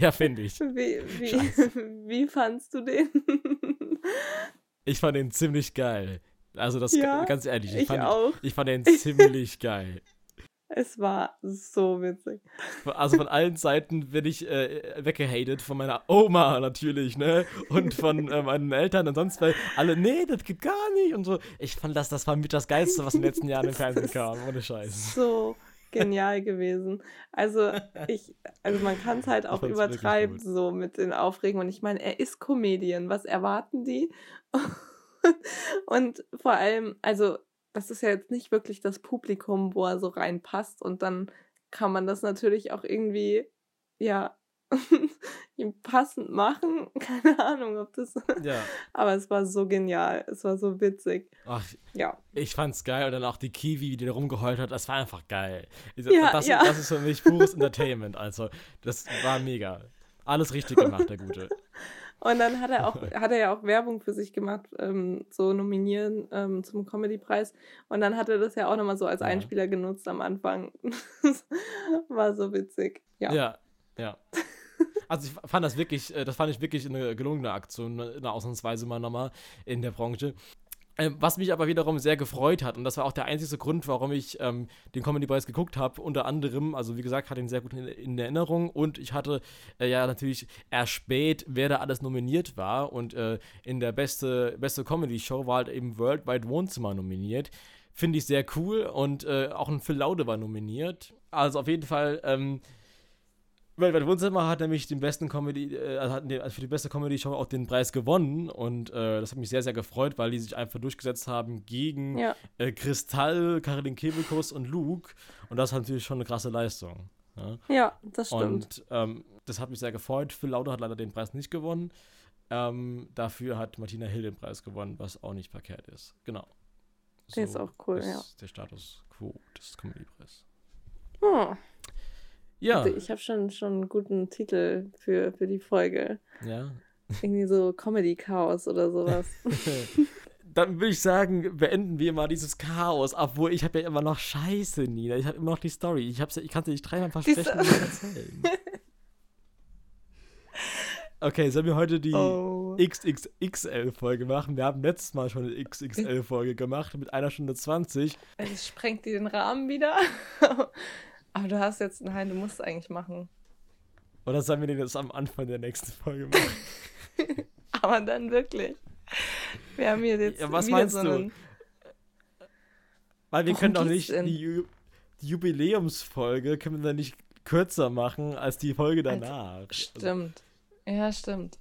[SPEAKER 1] Ja, finde ich.
[SPEAKER 2] Wie, wie, wie fandst du den?
[SPEAKER 1] Ich fand den ziemlich geil. Also das
[SPEAKER 2] ja,
[SPEAKER 1] ganz ehrlich, ich,
[SPEAKER 2] ich
[SPEAKER 1] fand,
[SPEAKER 2] auch.
[SPEAKER 1] ich fand den ziemlich geil.
[SPEAKER 2] Es war so witzig.
[SPEAKER 1] Also von allen Seiten bin ich äh, weggehatet, von meiner Oma natürlich, ne? Und von äh, meinen Eltern und sonst weil alle, nee, das geht gar nicht und so. Ich fand das, das war mit das Geilste, was in den letzten Jahren im Fernsehen kam, ohne Scheiß.
[SPEAKER 2] So genial gewesen. Also ich, also man kann es halt auch übertreiben, so mit den Aufregungen. Und ich meine, er ist Comedian. Was erwarten die? und vor allem, also das ist ja jetzt nicht wirklich das Publikum, wo er so reinpasst. Und dann kann man das natürlich auch irgendwie, ja, ihm passend machen. Keine Ahnung, ob das.
[SPEAKER 1] Ja.
[SPEAKER 2] Aber es war so genial. Es war so witzig.
[SPEAKER 1] Ach,
[SPEAKER 2] ja.
[SPEAKER 1] Ich fand's geil und dann auch die Kiwi, die da rumgeheult hat, das war einfach geil.
[SPEAKER 2] Ja,
[SPEAKER 1] das,
[SPEAKER 2] ja.
[SPEAKER 1] das ist für mich pures Entertainment. Also, das war mega. Alles richtig gemacht, der Gute.
[SPEAKER 2] Und dann hat er auch, hat er ja auch Werbung für sich gemacht, ähm, so nominieren ähm, zum Comedy-Preis. Und dann hat er das ja auch nochmal so als Einspieler genutzt am Anfang. war so witzig. Ja.
[SPEAKER 1] Ja, ja. Also ich fand das wirklich, äh, das fand ich wirklich eine gelungene Aktion, eine Ausnahmsweise mal nochmal in der Branche. Ähm, was mich aber wiederum sehr gefreut hat, und das war auch der einzige Grund, warum ich ähm, den Comedy Boys geguckt habe, unter anderem, also wie gesagt, hatte ihn sehr gut in, in Erinnerung und ich hatte äh, ja natürlich erspäht, wer da alles nominiert war und äh, in der beste, beste Comedy-Show war halt eben Worldwide Wohnzimmer nominiert. Finde ich sehr cool und äh, auch ein Phil Laude war nominiert. Also auf jeden Fall ähm, Weltweit Wohnzimmer hat nämlich den besten Comedy, äh, also hat den, also für die beste Comedy-Show auch den Preis gewonnen und äh, das hat mich sehr, sehr gefreut, weil die sich einfach durchgesetzt haben gegen
[SPEAKER 2] ja.
[SPEAKER 1] äh, Kristall, Caroline Kebekus und Luke und das ist natürlich schon eine krasse Leistung.
[SPEAKER 2] Ja, ja das stimmt.
[SPEAKER 1] Und ähm, das hat mich sehr gefreut. Phil Lauder hat leider den Preis nicht gewonnen. Ähm, dafür hat Martina Hill den Preis gewonnen, was auch nicht verkehrt ist. Genau.
[SPEAKER 2] So der ist auch cool, ist ja.
[SPEAKER 1] Der Status quo des Comedy-Preises.
[SPEAKER 2] Oh.
[SPEAKER 1] Ja.
[SPEAKER 2] Ich habe schon, schon einen guten Titel für, für die Folge.
[SPEAKER 1] Ja.
[SPEAKER 2] Irgendwie so Comedy Chaos oder sowas.
[SPEAKER 1] Dann würde ich sagen, beenden wir mal dieses Chaos, obwohl ich habe ja immer noch Scheiße, Nina. Ich habe immer noch die Story. Ich, ich kann es dir nicht dreimal versprechen, wie erzählen. Okay, sollen wir heute die oh. XXXL-Folge machen? Wir haben letztes Mal schon eine XXL-Folge gemacht mit einer Stunde 20.
[SPEAKER 2] Es sprengt die den Rahmen wieder. Aber du hast jetzt, nein, du musst es eigentlich machen.
[SPEAKER 1] Oder sollen wir den jetzt am Anfang der nächsten Folge machen?
[SPEAKER 2] Aber dann wirklich. Wir haben hier jetzt
[SPEAKER 1] ja, was meinst so
[SPEAKER 2] du?
[SPEAKER 1] Weil wir können doch nicht die, die, Jubiläumsfolge, können wir dann nicht kürzer machen als die Folge danach. Also,
[SPEAKER 2] stimmt. Also. Ja, stimmt.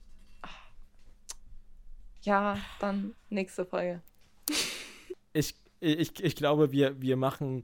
[SPEAKER 2] Ja, dann nächste Folge.
[SPEAKER 1] Ich, ich, ich glaube, wir, wir machen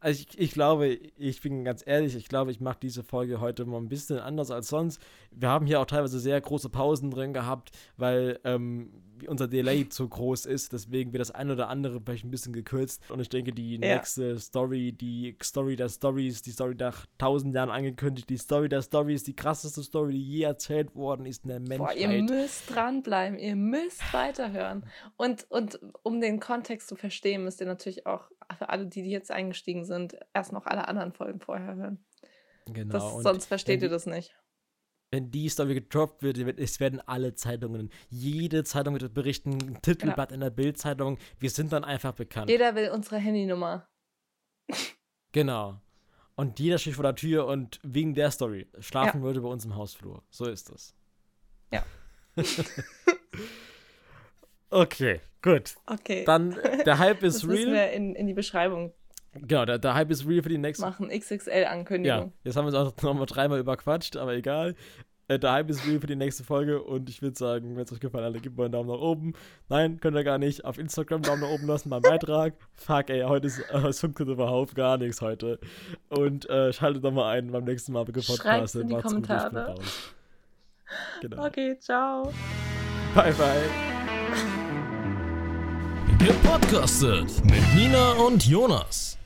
[SPEAKER 1] also ich, ich glaube, ich bin ganz ehrlich, ich glaube, ich mache diese Folge heute mal ein bisschen anders als sonst. Wir haben hier auch teilweise sehr große Pausen drin gehabt, weil ähm, unser Delay zu groß ist. Deswegen wird das eine oder andere vielleicht ein bisschen gekürzt. Und ich denke, die ja. nächste Story, die Story der Stories, die Story nach tausend Jahren angekündigt, die Story der Stories, die krasseste Story, die je erzählt worden ist in der Menschheit.
[SPEAKER 2] Boah, ihr müsst dranbleiben, ihr müsst weiterhören. Und, und um den Kontext zu verstehen, müsst ihr natürlich auch für alle, die, jetzt eingestiegen sind, erst noch alle anderen Folgen vorher hören. Genau. Das, sonst versteht ihr das nicht.
[SPEAKER 1] Wenn die Story gedroppt wird, es werden alle Zeitungen, jede Zeitung wird berichten, ein Titelblatt genau. in der Bildzeitung. Wir sind dann einfach bekannt.
[SPEAKER 2] Jeder will unsere Handynummer.
[SPEAKER 1] genau. Und jeder steht vor der Tür und wegen der Story schlafen ja. würde bei uns im Hausflur. So ist das.
[SPEAKER 2] Ja.
[SPEAKER 1] Okay, gut.
[SPEAKER 2] Okay.
[SPEAKER 1] Dann, der Hype ist
[SPEAKER 2] das
[SPEAKER 1] real. Das
[SPEAKER 2] wir in, in die Beschreibung
[SPEAKER 1] Genau, der, der Hype ist real für die nächste.
[SPEAKER 2] Machen XXL-Ankündigung.
[SPEAKER 1] Ja, jetzt haben wir uns auch nochmal dreimal überquatscht, aber egal. Äh, der Hype ist real für die nächste Folge und ich würde sagen, wenn es euch gefallen hat, gebt mal einen Daumen nach oben. Nein, könnt ihr gar nicht. Auf Instagram Daumen nach oben lassen beim Beitrag. Fuck, ey, heute ist, äh, es funktioniert überhaupt gar nichts heute. Und äh, schaltet doch mal ein beim nächsten Mal,
[SPEAKER 2] Schreibt in die Macht's Kommentare. Gut, genau. Okay, ciao.
[SPEAKER 1] Bye, bye.
[SPEAKER 3] Gepodcastet mit Nina und Jonas.